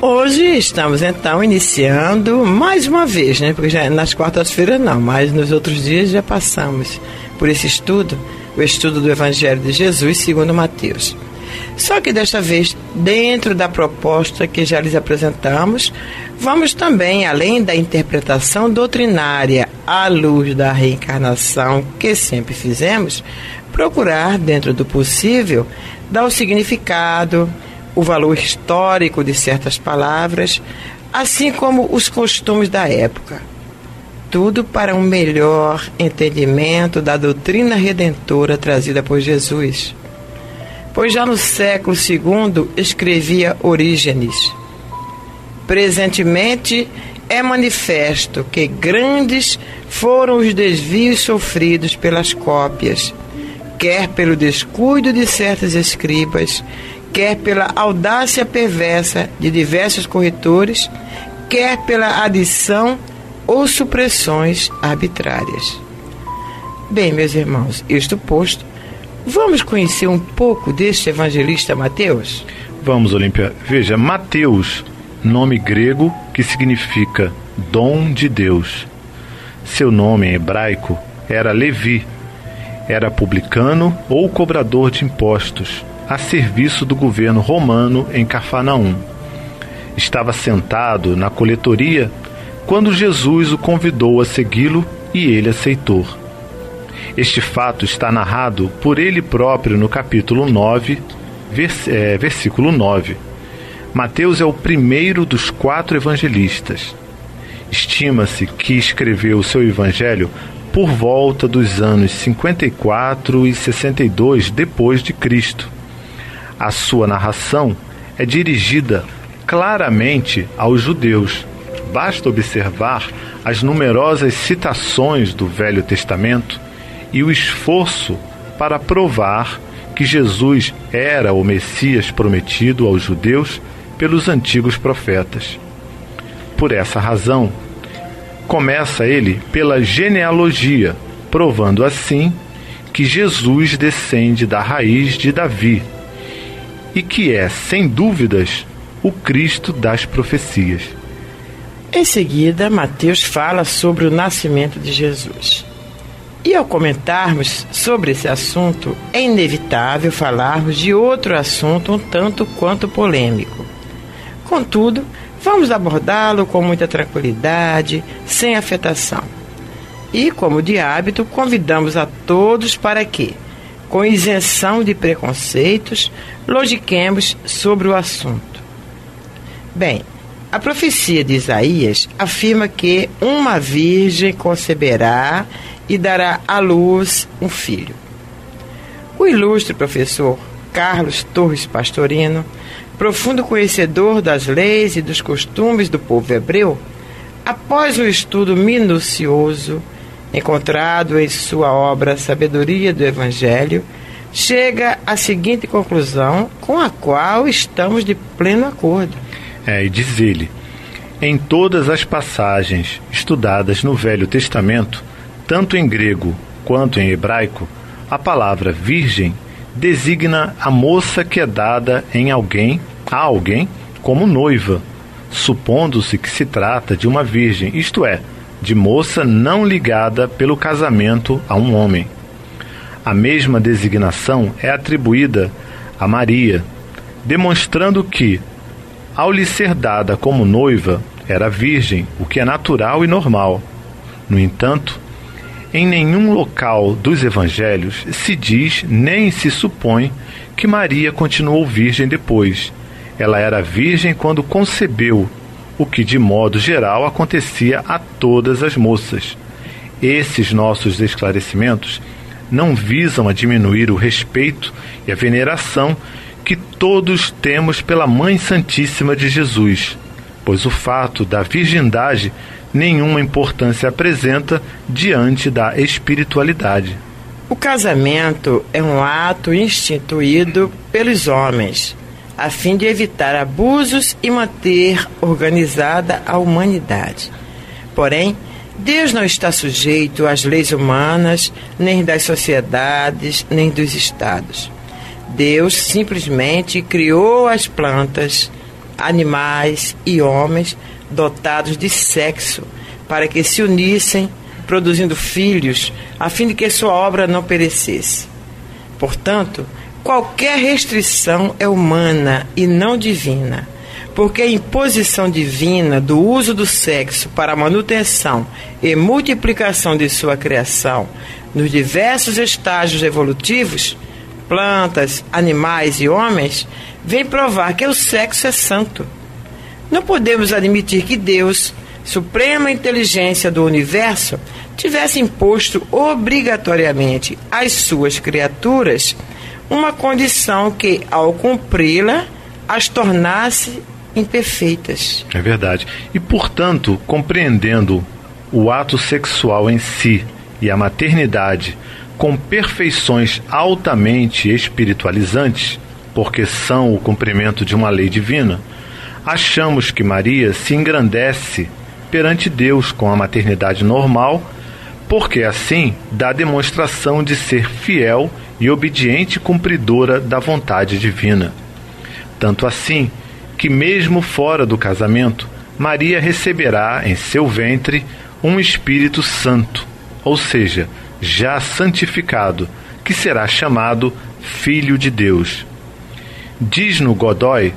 Hoje estamos então iniciando mais uma vez, né? Porque já nas quartas-feiras não, mas nos outros dias já passamos por esse estudo, o estudo do Evangelho de Jesus segundo Mateus. Só que desta vez, dentro da proposta que já lhes apresentamos, vamos também, além da interpretação doutrinária à luz da reencarnação que sempre fizemos, procurar, dentro do possível, dar o significado, o valor histórico de certas palavras, assim como os costumes da época. Tudo para um melhor entendimento da doutrina redentora trazida por Jesus. Pois já no século II escrevia Orígenes. Presentemente é manifesto que grandes foram os desvios sofridos pelas cópias, quer pelo descuido de certos escribas, quer pela audácia perversa de diversos corretores, quer pela adição ou supressões arbitrárias. Bem, meus irmãos, isto posto, vamos conhecer um pouco deste evangelista Mateus? Vamos, Olímpia. Veja, Mateus, nome grego que significa dom de Deus. Seu nome em hebraico era Levi. Era publicano ou cobrador de impostos a serviço do governo romano em Cafarnaum. Estava sentado na coletoria quando Jesus o convidou a segui-lo e ele aceitou. Este fato está narrado por ele próprio no capítulo 9, vers é, versículo 9. Mateus é o primeiro dos quatro evangelistas. Estima-se que escreveu o seu evangelho por volta dos anos 54 e 62 depois de Cristo a sua narração é dirigida claramente aos judeus. Basta observar as numerosas citações do Velho Testamento e o esforço para provar que Jesus era o Messias prometido aos judeus pelos antigos profetas. Por essa razão, começa ele pela genealogia, provando assim que Jesus descende da raiz de Davi e que é, sem dúvidas, o Cristo das profecias. Em seguida, Mateus fala sobre o nascimento de Jesus. E ao comentarmos sobre esse assunto, é inevitável falarmos de outro assunto um tanto quanto polêmico. Contudo, vamos abordá-lo com muita tranquilidade, sem afetação. E, como de hábito, convidamos a todos para que, com isenção de preconceitos, logiquemos sobre o assunto. Bem, a profecia de Isaías afirma que uma virgem conceberá e dará à luz um filho. O ilustre professor Carlos Torres Pastorino, profundo conhecedor das leis e dos costumes do povo hebreu, após um estudo minucioso, encontrado em sua obra Sabedoria do Evangelho, chega à seguinte conclusão, com a qual estamos de pleno acordo. É, e diz ele: em todas as passagens estudadas no Velho Testamento, tanto em grego quanto em hebraico, a palavra virgem designa a moça que é dada em alguém, a alguém, como noiva, supondo-se que se trata de uma virgem, isto é, de moça não ligada pelo casamento a um homem. A mesma designação é atribuída a Maria, demonstrando que, ao lhe ser dada como noiva, era virgem, o que é natural e normal. No entanto, em nenhum local dos evangelhos se diz nem se supõe que Maria continuou virgem depois. Ela era virgem quando concebeu o que de modo geral acontecia a todas as moças. Esses nossos esclarecimentos não visam a diminuir o respeito e a veneração que todos temos pela Mãe Santíssima de Jesus, pois o fato da virgindade nenhuma importância apresenta diante da espiritualidade. O casamento é um ato instituído pelos homens a fim de evitar abusos e manter organizada a humanidade. Porém, Deus não está sujeito às leis humanas, nem das sociedades, nem dos estados. Deus simplesmente criou as plantas, animais e homens dotados de sexo, para que se unissem, produzindo filhos, a fim de que sua obra não perecesse. Portanto, qualquer restrição é humana e não divina, porque a imposição divina do uso do sexo para a manutenção e multiplicação de sua criação nos diversos estágios evolutivos plantas, animais e homens, vem provar que o sexo é santo. Não podemos admitir que Deus, suprema inteligência do universo, tivesse imposto obrigatoriamente às suas criaturas uma condição que, ao cumpri-la, as tornasse imperfeitas. É verdade. E, portanto, compreendendo o ato sexual em si e a maternidade com perfeições altamente espiritualizantes, porque são o cumprimento de uma lei divina, achamos que Maria se engrandece perante Deus com a maternidade normal, porque assim dá demonstração de ser fiel e obediente cumpridora da vontade divina. Tanto assim que, mesmo fora do casamento, Maria receberá em seu ventre um Espírito Santo, ou seja, já santificado, que será chamado Filho de Deus. Diz no Godói,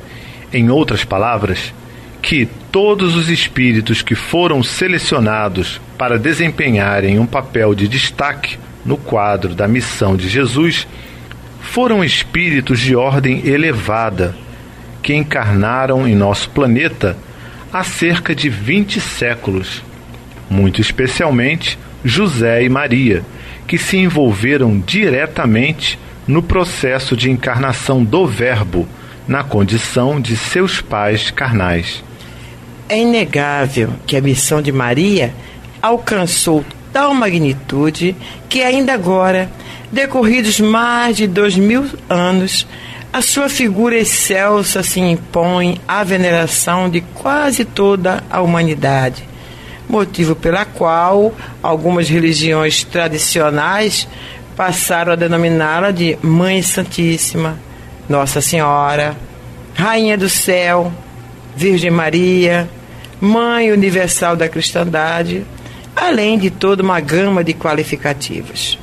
em outras palavras, que todos os espíritos que foram selecionados para desempenharem um papel de destaque no quadro da missão de Jesus foram espíritos de ordem elevada que encarnaram em nosso planeta há cerca de 20 séculos, muito especialmente José e Maria, que se envolveram diretamente no processo de encarnação do Verbo na condição de seus pais carnais. É inegável que a missão de Maria alcançou tal magnitude que ainda agora, decorridos mais de dois mil anos, a sua figura excelsa se impõe à veneração de quase toda a humanidade motivo pela qual algumas religiões tradicionais passaram a denominá-la de Mãe Santíssima, Nossa Senhora, Rainha do Céu, Virgem Maria, Mãe Universal da Cristandade, além de toda uma gama de qualificativos.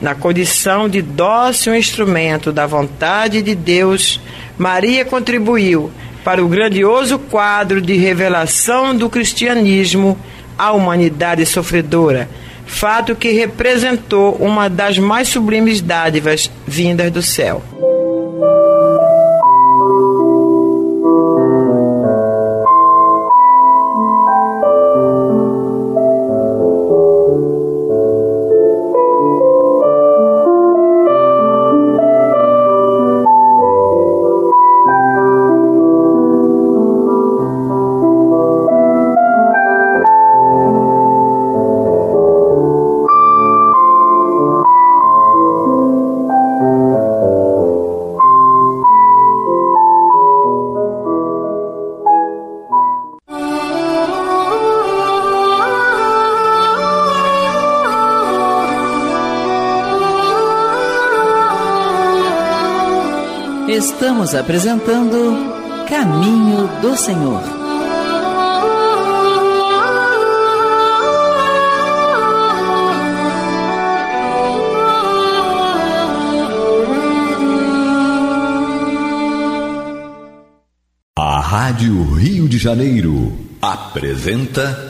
Na condição de dócil instrumento da vontade de Deus, Maria contribuiu para o grandioso quadro de revelação do cristianismo à humanidade sofredora, fato que representou uma das mais sublimes dádivas vindas do céu. Estamos apresentando Caminho do Senhor. A Rádio Rio de Janeiro apresenta.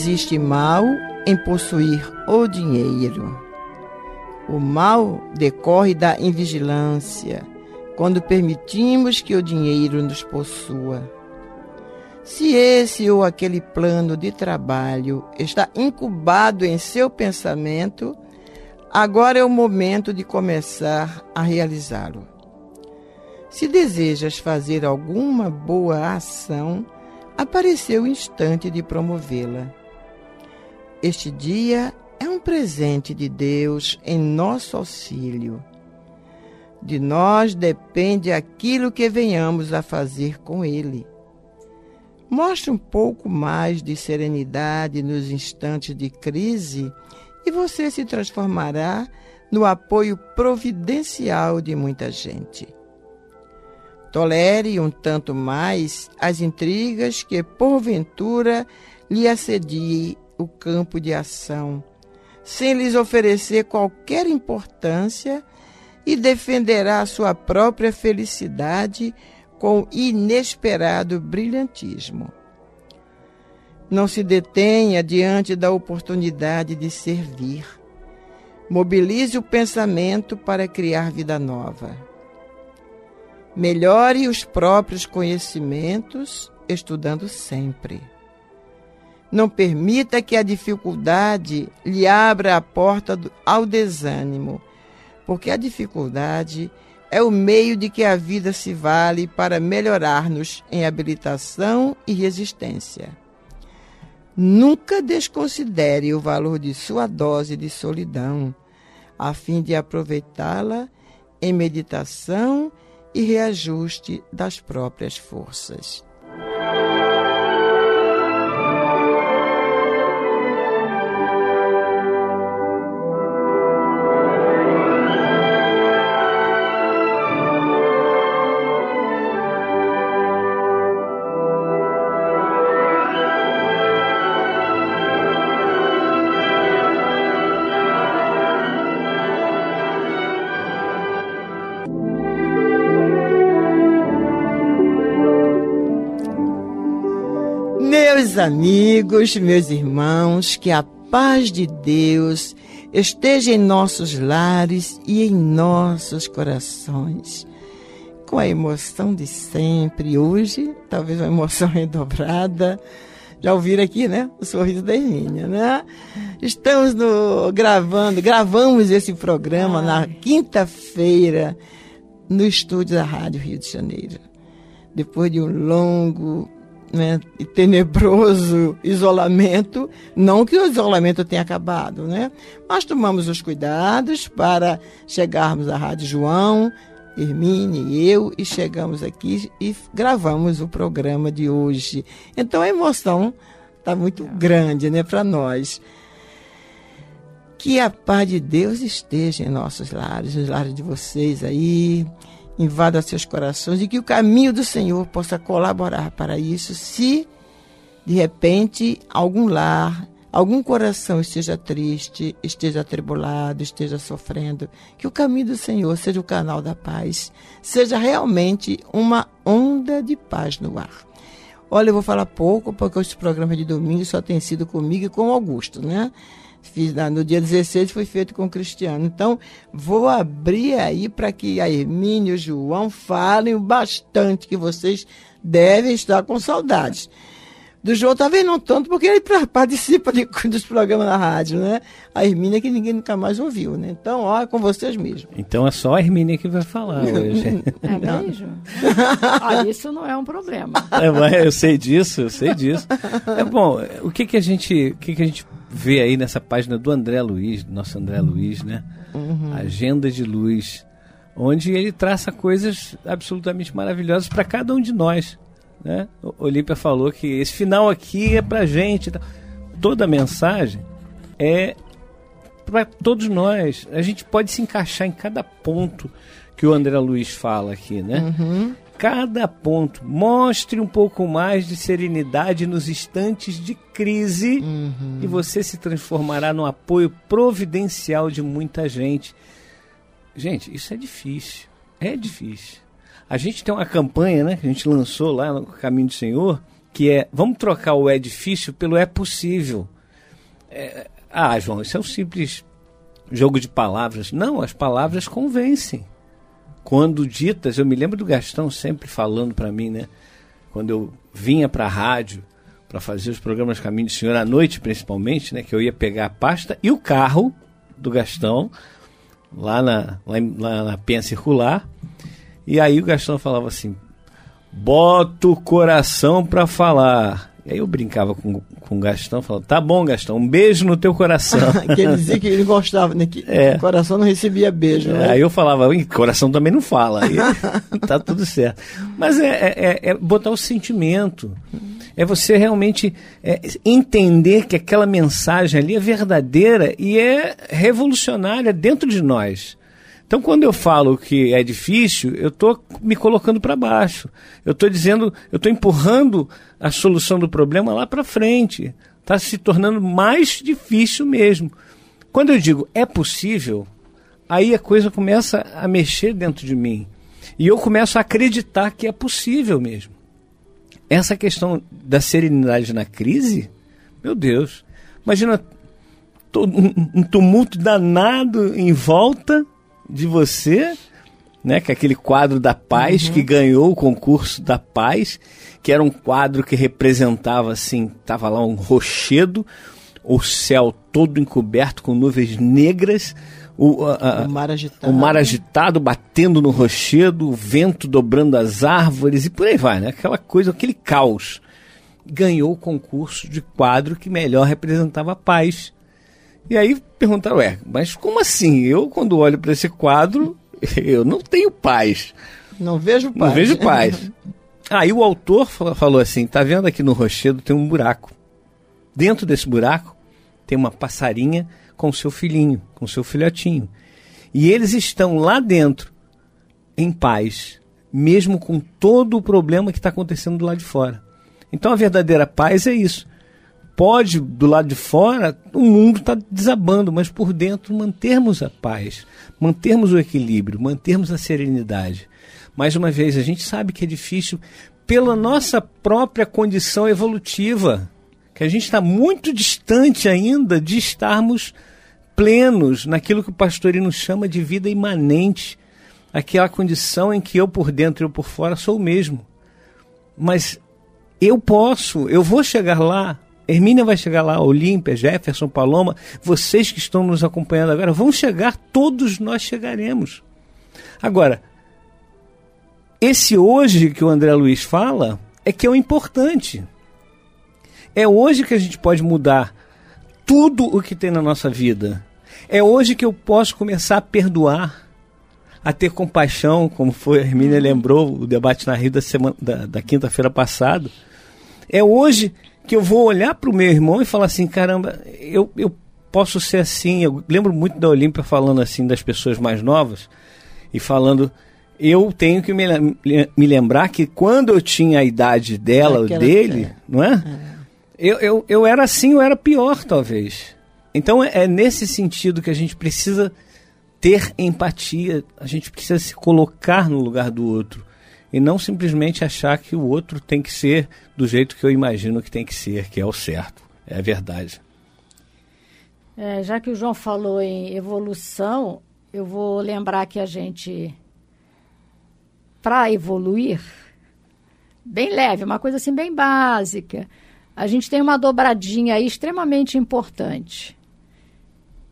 Existe mal em possuir o dinheiro. O mal decorre da invigilância, quando permitimos que o dinheiro nos possua. Se esse ou aquele plano de trabalho está incubado em seu pensamento, agora é o momento de começar a realizá-lo. Se desejas fazer alguma boa ação, apareceu o instante de promovê-la. Este dia é um presente de Deus em nosso auxílio. De nós depende aquilo que venhamos a fazer com ele. Mostre um pouco mais de serenidade nos instantes de crise e você se transformará no apoio providencial de muita gente. Tolere um tanto mais as intrigas que, porventura, lhe assedie o campo de ação, sem lhes oferecer qualquer importância, e defenderá sua própria felicidade com inesperado brilhantismo. Não se detenha diante da oportunidade de servir. Mobilize o pensamento para criar vida nova. Melhore os próprios conhecimentos, estudando sempre. Não permita que a dificuldade lhe abra a porta ao desânimo, porque a dificuldade é o meio de que a vida se vale para melhorar-nos em habilitação e resistência. Nunca desconsidere o valor de sua dose de solidão, a fim de aproveitá-la em meditação e reajuste das próprias forças. Meus amigos, meus irmãos, que a paz de Deus esteja em nossos lares e em nossos corações. Com a emoção de sempre, hoje, talvez uma emoção redobrada. Já ouviram aqui, né? O sorriso da Hermínia, né? Estamos no, gravando, gravamos esse programa Ai. na quinta-feira no estúdio da Rádio Rio de Janeiro. Depois de um longo né, e tenebroso isolamento, não que o isolamento tenha acabado, né? Mas tomamos os cuidados para chegarmos à Rádio João, Hermine e eu, e chegamos aqui e gravamos o programa de hoje. Então a emoção está muito grande, né, para nós. Que a paz de Deus esteja em nossos lares, nos lares de vocês aí invada seus corações e que o caminho do Senhor possa colaborar para isso, se de repente algum lar, algum coração esteja triste, esteja atribulado, esteja sofrendo, que o caminho do Senhor seja o canal da paz, seja realmente uma onda de paz no ar. Olha, eu vou falar pouco, porque esse programa de domingo só tem sido comigo e com Augusto, né? Fiz no dia 16 foi feito com o Cristiano. Então, vou abrir aí para que a Hermínio e o João falem bastante, que vocês devem estar com saudades. Do João talvez não tanto, porque ele participa de, dos programas na rádio, né? A Hermínia que ninguém nunca mais ouviu, né? Então, ó, é com vocês mesmo. Então é só a Hermínia que vai falar hoje. É mesmo? ah, isso não é um problema. É, eu sei disso, eu sei disso. É bom, o que que a gente, o que que a gente vê aí nessa página do André Luiz, nosso André Luiz, né? Uhum. Agenda de Luz, onde ele traça coisas absolutamente maravilhosas para cada um de nós. Né? O Olímpia falou que esse final aqui é para gente. Toda a mensagem é para todos nós. A gente pode se encaixar em cada ponto que o André Luiz fala aqui, né? Uhum cada ponto. Mostre um pouco mais de serenidade nos instantes de crise uhum. e você se transformará no apoio providencial de muita gente. Gente, isso é difícil. É difícil. A gente tem uma campanha, né, que a gente lançou lá no Caminho do Senhor, que é vamos trocar o é difícil pelo é possível. é, ah, João, isso é um simples jogo de palavras. Não, as palavras convencem. Quando ditas, eu me lembro do Gastão sempre falando para mim, né? Quando eu vinha para a rádio para fazer os programas Caminho do Senhor à noite, principalmente, né? Que eu ia pegar a pasta e o carro do Gastão lá na, lá, lá na Penha Circular. E aí o Gastão falava assim: bota o coração para falar. E aí eu brincava com, com o Gastão, falando, tá bom, Gastão, um beijo no teu coração. Quer dizer que ele gostava, né? Que É. o coração não recebia beijo, né? Aí eu falava, "Ih, coração também não fala. Aí tá tudo certo. Mas é, é- é- é botar o sentimento. É você realmente é, entender que aquela mensagem ali é verdadeira e é revolucionária dentro de nós. Então, quando eu falo que é difícil, eu estou me colocando para baixo. Eu estou dizendo, eu estou empurrando a solução do problema lá para frente. Está se tornando mais difícil mesmo. Quando eu digo é possível, aí a coisa começa a mexer dentro de mim. E eu começo a acreditar que é possível mesmo. Essa questão da serenidade na crise, meu Deus, imagina um tumulto danado em volta de você, né? Que é aquele quadro da paz que ganhou o concurso da paz, que era um quadro que representava assim, tava lá um rochedo, o céu todo encoberto com nuvens negras, o, a- a- O mar agitado. o mar agitado batendo no rochedo, o vento dobrando as árvores e por aí vai, né? Aquela coisa, aquele caos. Ganhou o concurso de quadro que melhor representava a paz. E aí perguntaram, ué, mas como assim? Eu, quando olho para esse quadro, eu não tenho paz. Não vejo paz. Não vejo paz. Aí o autor falou assim: tá vendo aqui no rochedo tem um buraco. Dentro desse buraco tem uma passarinha com seu filhinho, com seu filhotinho. E eles estão lá dentro, em paz, mesmo com todo o problema que está acontecendo do lado de fora. Então a verdadeira paz é isso. Pode, do lado de fora, o mundo está desabando, mas por dentro mantermos a paz, mantermos o equilíbrio, mantermos a serenidade. Mais uma vez, a gente sabe que é difícil pela nossa própria condição evolutiva, que a gente está muito distante ainda de estarmos plenos naquilo que o pastorino chama de vida imanente, aquela condição em que eu por dentro e eu por fora sou o mesmo. Mas eu posso, eu vou chegar lá. Hermínia vai chegar lá, Olímpia, Jefferson, Paloma, vocês que estão nos acompanhando agora vão chegar, todos nós chegaremos. Agora, esse hoje que o André Luiz fala é que é o importante. É hoje que a gente pode mudar tudo o que tem na nossa vida. É hoje que eu posso começar a perdoar, a ter compaixão, como foi a Hermínia lembrou o debate na Rio da, semana, da, da quinta-feira passada. É hoje que eu vou olhar para o meu irmão e falar assim, caramba, eu, eu posso ser assim. Eu lembro muito da Olímpia falando assim das pessoas mais novas e falando, eu tenho que me, me lembrar que quando eu tinha a idade dela ou Daquela- dele, é. não é? Eu, eu, eu era assim, eu era pior, talvez. Então é, é nesse sentido que a gente precisa ter empatia, a gente precisa se colocar no lugar do outro. E não simplesmente achar que o outro tem que ser do jeito que eu imagino que tem que ser, que é o certo. É verdade. É, já que o João falou em evolução, eu vou lembrar que a gente, para evoluir, bem leve, uma coisa assim bem básica, a gente tem uma dobradinha aí extremamente importante.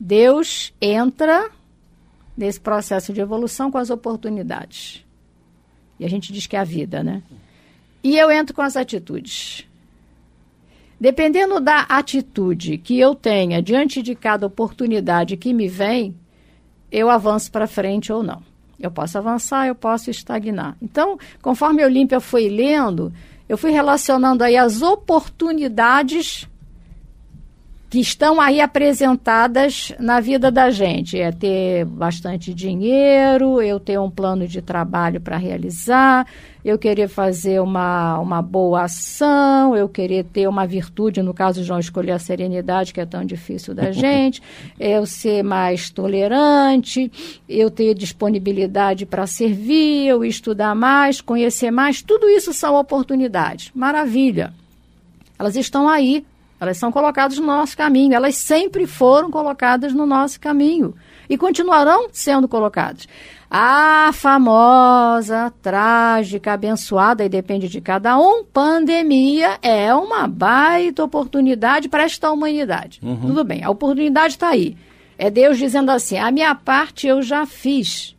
Deus entra nesse processo de evolução com as oportunidades. E a gente diz que é a vida, né? E eu entro com as atitudes. Dependendo da atitude que eu tenha diante de cada oportunidade que me vem, eu avanço para frente ou não. Eu posso avançar, eu posso estagnar. Então, conforme a Olímpia foi lendo, eu fui relacionando aí as oportunidades que estão aí apresentadas na vida da gente. É ter bastante dinheiro, eu ter um plano de trabalho para realizar, eu querer fazer uma, uma boa ação, eu querer ter uma virtude, no caso, João escolher a serenidade, que é tão difícil da gente, eu ser mais tolerante, eu ter disponibilidade para servir, eu estudar mais, conhecer mais, tudo isso são oportunidades. Maravilha. Elas estão aí Elas são colocadas no nosso caminho, elas sempre foram colocadas no nosso caminho e continuarão sendo colocadas. A famosa, trágica, abençoada, e depende de cada um, pandemia é uma baita oportunidade para esta humanidade. Uhum. Tudo bem, a oportunidade está aí. É Deus dizendo assim: a minha parte eu já fiz.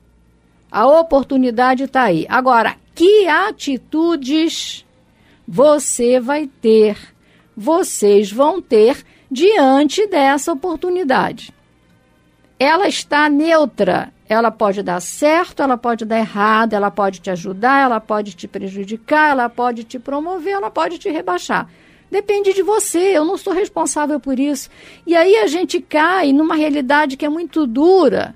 A oportunidade está aí. Agora, que atitudes você vai ter, vocês vão ter diante dessa oportunidade? Ela está neutra ela pode dar certo, ela pode dar errado, ela pode te ajudar, ela pode te prejudicar, ela pode te promover, ela pode te rebaixar. Depende de você, eu não sou responsável por isso. E aí a gente cai numa realidade que é muito dura,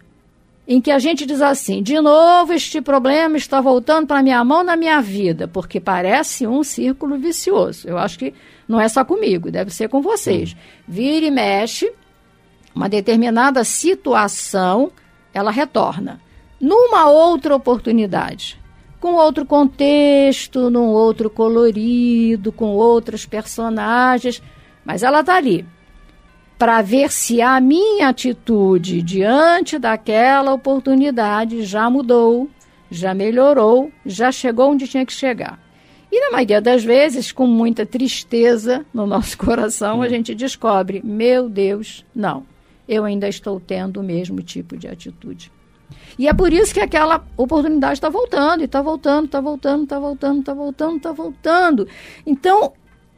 em que a gente diz assim: de novo, este problema está voltando para minha mão na minha vida, porque parece um círculo vicioso. Eu acho que não é só comigo, deve ser com vocês. Vira e mexe, uma determinada situação ela retorna. Numa outra oportunidade, com outro contexto, num outro colorido, com outros personagens, mas ela está ali para ver se a minha atitude diante daquela oportunidade já mudou, já melhorou, já chegou onde tinha que chegar. E na maioria das vezes, com muita tristeza no nosso coração, a gente descobre: meu Deus, não eu ainda estou tendo o mesmo tipo de atitude. E é por isso que aquela oportunidade está voltando, e está voltando, está voltando, está voltando, está voltando, está voltando. Então,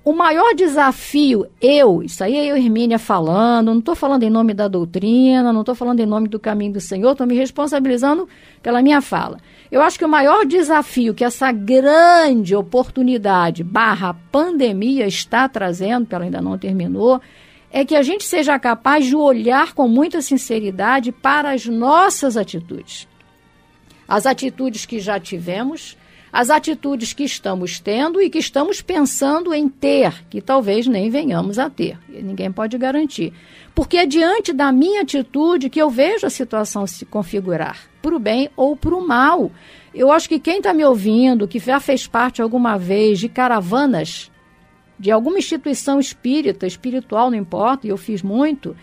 o maior desafio, eu, isso aí é eu, Hermínia, falando, não estou falando em nome da doutrina, não estou falando em nome do caminho do Senhor, estou me responsabilizando pela minha fala. Eu acho que o maior desafio que essa grande oportunidade barra pandemia está trazendo, porque ela ainda não terminou, é que a gente seja capaz de olhar com muita sinceridade para as nossas atitudes. As atitudes que já tivemos, as atitudes que estamos tendo e que estamos pensando em ter, que talvez nem venhamos a ter. Ninguém pode garantir. Porque é diante da minha atitude que eu vejo a situação se configurar, para o bem ou para o mal. Eu acho que quem está me ouvindo, que já fez parte alguma vez de caravanas de alguma instituição espírita, espiritual, não importa, e eu fiz muito,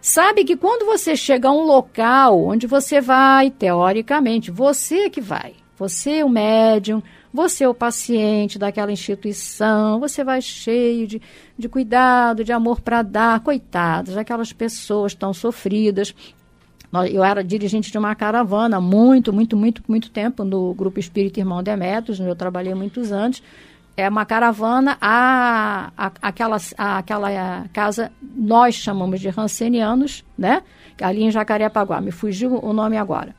sabe que quando você chega a um local onde você vai, teoricamente, você que vai. Você é o médium, você é o paciente daquela instituição, você vai cheio de, de cuidado, de amor para dar. Coitadas, aquelas pessoas tão sofridas. Eu era dirigente de uma caravana muito, muito, muito, muito tempo no Grupo Espírito Irmão Demetrios, onde eu trabalhei muitos anos é uma caravana a, a, aquela, a, aquela casa, nós chamamos de rancenianos, né? Ali em Jacarepaguá, me fugiu o nome agora.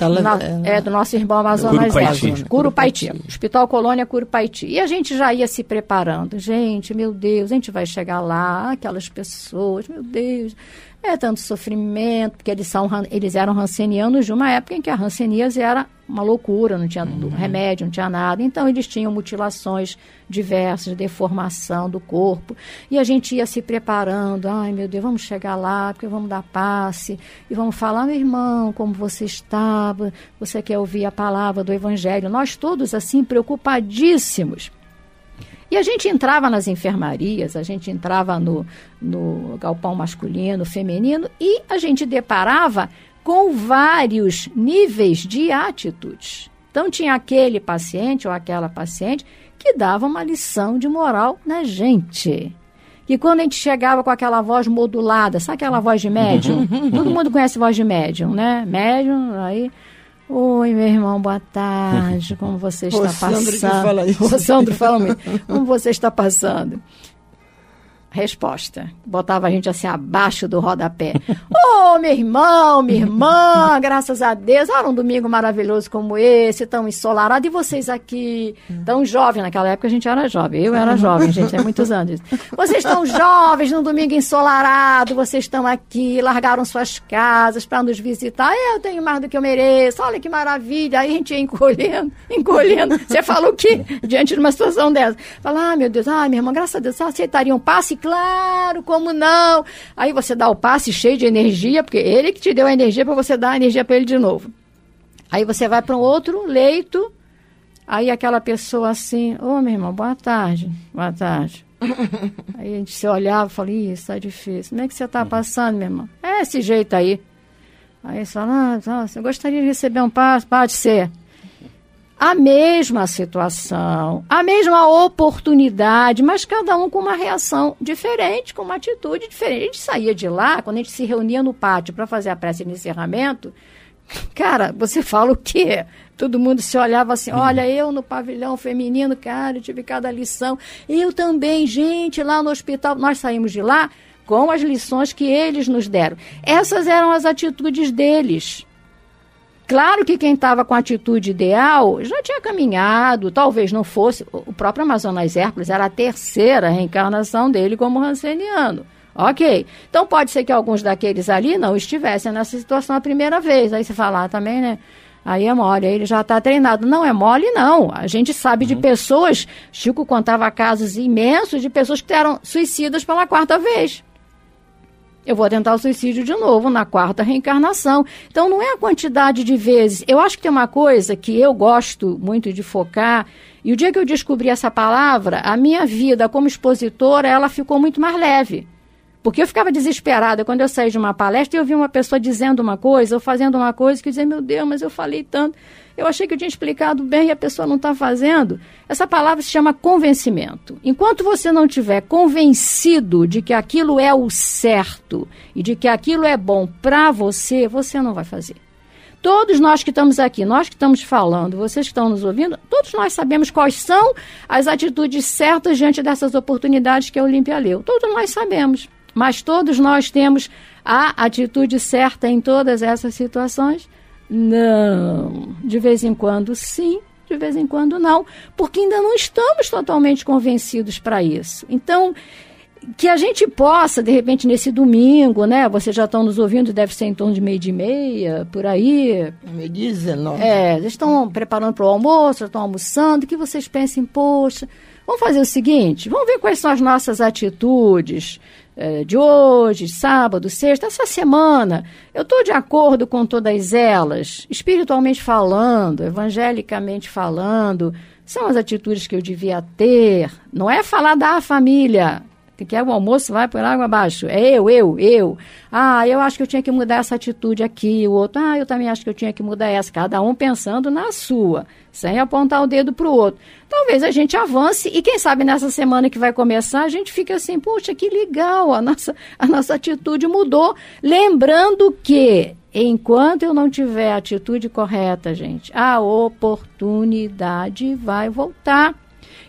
Ela, Na, ela... É do nosso irmão Amazonas Curupaiti. Curupaiti. Hospital Colônia Curupaiti. E a gente já ia se preparando. Gente, meu Deus, a gente vai chegar lá, aquelas pessoas, meu Deus. É tanto sofrimento, porque eles, são, eles eram rancenianos de uma época em que a ranceníase era uma loucura, não tinha uhum. remédio, não tinha nada. Então, eles tinham mutilações diversas, deformação do corpo. E a gente ia se preparando. Ai, meu Deus, vamos chegar lá, porque vamos dar passe. E vamos falar, meu irmão, como você estava? Você quer ouvir a palavra do Evangelho? Nós todos, assim, preocupadíssimos e a gente entrava nas enfermarias, a gente entrava no, no galpão masculino, feminino, e a gente deparava com vários níveis de atitudes. Então, tinha aquele paciente ou aquela paciente que dava uma lição de moral na gente. E quando a gente chegava com aquela voz modulada, sabe aquela voz de médium? Todo mundo conhece voz de médium, né? Médium, aí Oi, meu irmão, boa tarde. Como você está o passando? Sandro que fala isso. O Sandro fala muito. Como você está passando? Resposta. Botava a gente assim abaixo do rodapé. Ô, oh, meu irmão, minha irmã, graças a Deus. Olha um domingo maravilhoso como esse, tão ensolarado. E vocês aqui, tão jovens. Naquela época a gente era jovem. Eu era jovem, gente, tem muitos anos. Vocês estão jovens num domingo ensolarado. Vocês estão aqui, largaram suas casas para nos visitar. Eu tenho mais do que eu mereço. Olha que maravilha. Aí a gente ia encolhendo, encolhendo. Você falou o quê diante de uma situação dessa? Fala, ah, meu Deus, ah, minha irmã, graças a Deus, aceitaria um passe claro, como não? Aí você dá o passe cheio de energia, porque ele que te deu a energia para você dar a energia para ele de novo. Aí você vai para um outro leito, aí aquela pessoa assim, ô oh, meu irmão, boa tarde, boa tarde. aí a gente se olhava e falava, isso tá difícil. Como é que você tá passando, meu irmão? É esse jeito aí. Aí você fala, ah, você gostaria de receber um passo? Pode ser. A mesma situação, a mesma oportunidade, mas cada um com uma reação diferente, com uma atitude diferente. A gente saía de lá, quando a gente se reunia no pátio para fazer a prece de encerramento, cara, você fala o quê? Todo mundo se olhava assim, olha, eu no pavilhão feminino, cara, eu tive cada lição. Eu também, gente, lá no hospital, nós saímos de lá com as lições que eles nos deram. Essas eram as atitudes deles. Claro que quem estava com a atitude ideal já tinha caminhado, talvez não fosse. O próprio Amazonas Hércules era a terceira reencarnação dele como ranceniano. Ok. Então pode ser que alguns daqueles ali não estivessem nessa situação a primeira vez. Aí você fala ah, também, né? Aí é mole, aí ele já está treinado. Não é mole, não. A gente sabe uhum. de pessoas, Chico contava casos imensos de pessoas que eram suicidas pela quarta vez eu vou tentar o suicídio de novo na quarta reencarnação. Então não é a quantidade de vezes. Eu acho que tem uma coisa que eu gosto muito de focar. E o dia que eu descobri essa palavra, a minha vida como expositora, ela ficou muito mais leve. Porque eu ficava desesperada quando eu saí de uma palestra e eu vi uma pessoa dizendo uma coisa ou fazendo uma coisa que eu dizia, meu Deus, mas eu falei tanto. Eu achei que eu tinha explicado bem e a pessoa não está fazendo. Essa palavra se chama convencimento. Enquanto você não tiver convencido de que aquilo é o certo e de que aquilo é bom para você, você não vai fazer. Todos nós que estamos aqui, nós que estamos falando, vocês que estão nos ouvindo, todos nós sabemos quais são as atitudes certas diante dessas oportunidades que a Olímpia leu. Todos nós sabemos. Mas todos nós temos a atitude certa em todas essas situações? Não. De vez em quando, sim, de vez em quando, não. Porque ainda não estamos totalmente convencidos para isso. Então, que a gente possa, de repente, nesse domingo, né? Vocês já estão nos ouvindo, deve ser em torno de meio de meia, por aí. Meio de 19. É, eles estão preparando para o almoço, estão almoçando, que vocês pensem, poxa, vamos fazer o seguinte, vamos ver quais são as nossas atitudes é, de hoje, sábado, sexta, essa semana, eu estou de acordo com todas elas, espiritualmente falando, evangelicamente falando, são as atitudes que eu devia ter. Não é falar da família, que quer o almoço vai por água abaixo. É eu, eu, eu. Ah, eu acho que eu tinha que mudar essa atitude aqui. O outro, ah, eu também acho que eu tinha que mudar essa. Cada um pensando na sua, sem apontar o dedo para o outro. Talvez a gente avance e quem sabe nessa semana que vai começar a gente fica assim, puxa, que legal, a nossa, a nossa atitude mudou. Lembrando que enquanto eu não tiver a atitude correta, gente, a oportunidade vai voltar.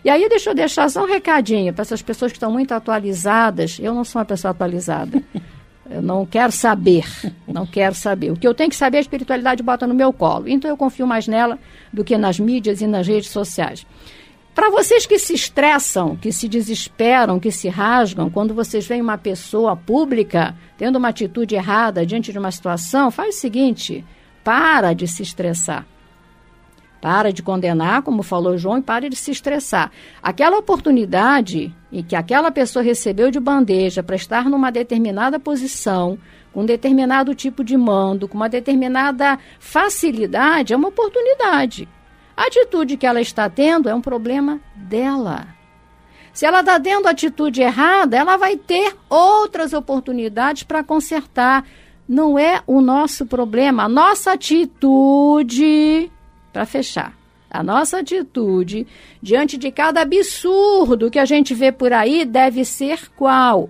E aí deixa eu deixar só um recadinho para essas pessoas que estão muito atualizadas. Eu não sou uma pessoa atualizada. Eu não quero saber, não quero saber. O que eu tenho que saber, a espiritualidade bota no meu colo. Então eu confio mais nela do que nas mídias e nas redes sociais. Para vocês que se estressam, que se desesperam, que se rasgam, quando vocês veem uma pessoa pública tendo uma atitude errada diante de uma situação, faz o seguinte: para de se estressar. Para de condenar, como falou João, e para de se estressar. Aquela oportunidade em que aquela pessoa recebeu de bandeja para estar numa determinada posição, com um determinado tipo de mando, com uma determinada facilidade, é uma oportunidade. A atitude que ela está tendo é um problema dela. Se ela está tendo atitude errada, ela vai ter outras oportunidades para consertar. Não é o nosso problema. A nossa atitude para fechar, a nossa atitude diante de cada absurdo que a gente vê por aí deve ser qual?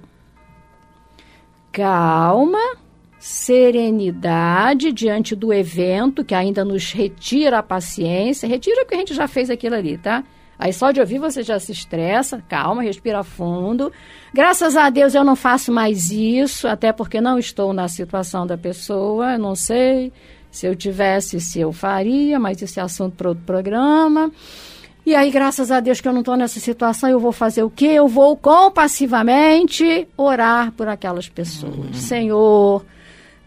Calma, serenidade diante do evento que ainda nos retira a paciência. Retira que a gente já fez aquilo ali, tá? Aí só de ouvir você já se estressa, calma, respira fundo. Graças a Deus eu não faço mais isso, até porque não estou na situação da pessoa, não sei. Se eu tivesse, se eu faria, mas esse é assunto para outro programa. E aí, graças a Deus que eu não estou nessa situação, eu vou fazer o quê? Eu vou compassivamente orar por aquelas pessoas. Senhor,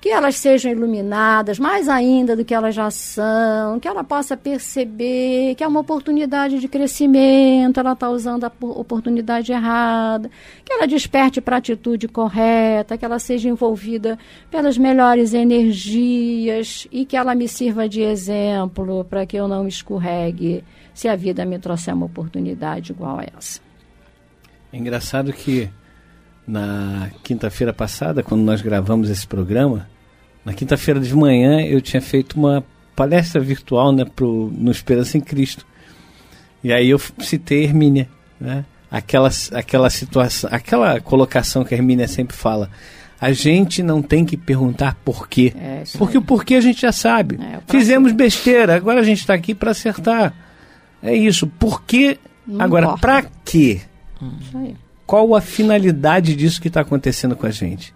que elas sejam iluminadas mais ainda do que elas já são, que ela possa perceber que é uma oportunidade de crescimento, ela está usando a oportunidade errada, que ela desperte para a atitude correta, que ela seja envolvida pelas melhores energias e que ela me sirva de exemplo para que eu não escorregue se a vida me trouxer uma oportunidade igual a essa. É engraçado que na quinta-feira passada, quando nós gravamos esse programa, na quinta-feira de manhã eu tinha feito uma palestra virtual né, pro, no Esperança em Cristo. E aí eu citei Hermínia, né? Aquela, aquela situação, aquela colocação que a Hermínia sempre fala. A gente não tem que perguntar por quê. É, porque o porquê a gente já sabe. É, Fizemos besteira, agora a gente está aqui para acertar. É isso. Por quê? Não agora, para quê? Qual a finalidade disso que está acontecendo com a gente.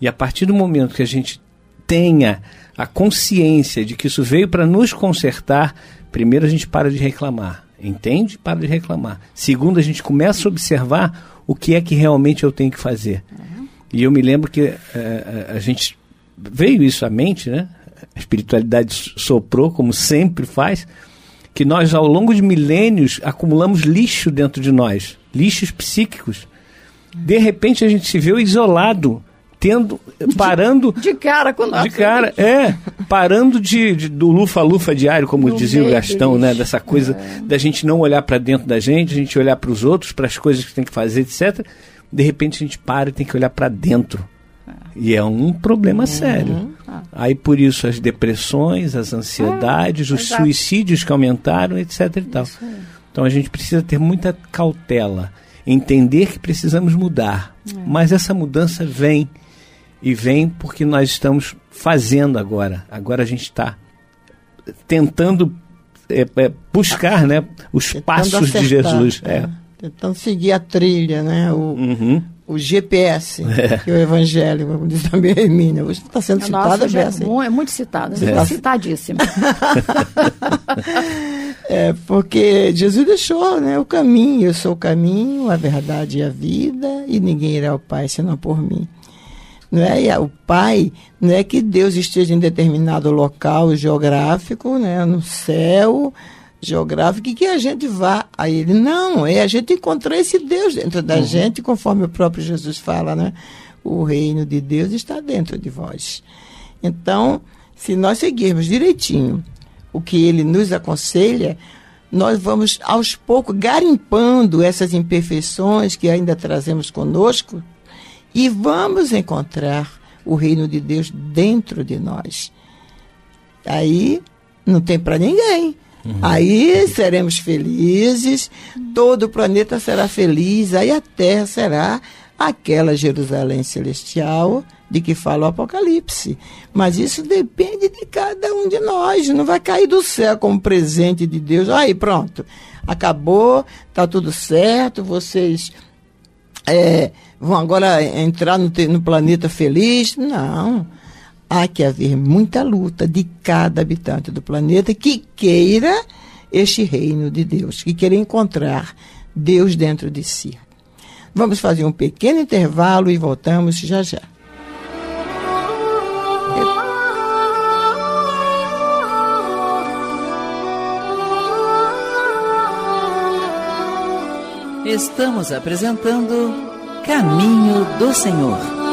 E a partir do momento que a gente tenha a consciência de que isso veio para nos consertar, primeiro a gente para de reclamar, entende? Para de reclamar. Segundo, a gente começa a observar o que é que realmente eu tenho que fazer. E eu me lembro que eh, a gente veio isso à mente, né? A espiritualidade soprou, como sempre faz, que nós, ao longo de milênios, acumulamos lixo dentro de nós, lixos psíquicos. De repente a gente se vê isolado, tendo, parando De cara com de cara, é, parando de, de- do lufa-lufa diário, como No dizia o Gastão, né? Dessa coisa da gente não olhar para dentro da gente, a gente olhar para os outros, para as coisas que tem que fazer, etc. De repente a gente para e tem que olhar para dentro. E é um problema sério. Aí por isso as depressões, as ansiedades, os exato. suicídios que aumentaram, etc. E tal. Então a gente precisa ter muita cautela, entender que precisamos mudar. Mas essa mudança vem e vem porque nós estamos fazendo agora. Agora a gente está tentando é, é, buscar né, os Tentando passos de acertar, Jesus. é. É. Tentando seguir a trilha, né? O, Uhum. o GPS, É. que é o Evangelho, como diz também a Hermínia. Hoje está sendo citada já é, mu- é muito citada, É. citadíssima. É, porque Jesus deixou né, o caminho. Eu sou o caminho, a verdade e a vida, e ninguém irá ao Pai senão por mim. Não é? E o Pai não é que Deus esteja em determinado local geográfico, né, no céu geográfico, e que a gente vá a Ele. Não, é a gente encontrar esse Deus dentro da gente, conforme o próprio Jesus fala, né? O reino de Deus está dentro de vós. Então, se nós seguirmos direitinho o que ele nos aconselha, nós vamos aos poucos garimpando essas imperfeições que ainda trazemos conosco e vamos encontrar o reino de Deus dentro de nós. Aí não tem para ninguém. Aí seremos felizes, todo o planeta será feliz, aí a Terra será aquela Jerusalém celestial de que fala o Apocalipse. Mas isso depende de cada um de nós, não vai cair do céu como presente de Deus. Aí pronto, acabou, está tudo certo, vocês é, vão agora entrar no, no planeta feliz. Não. Há que haver muita luta de cada habitante do planeta que queira este reino de Deus, que queira encontrar Deus dentro de si. Vamos fazer um pequeno intervalo e voltamos já já. Estamos apresentando Caminho do Senhor.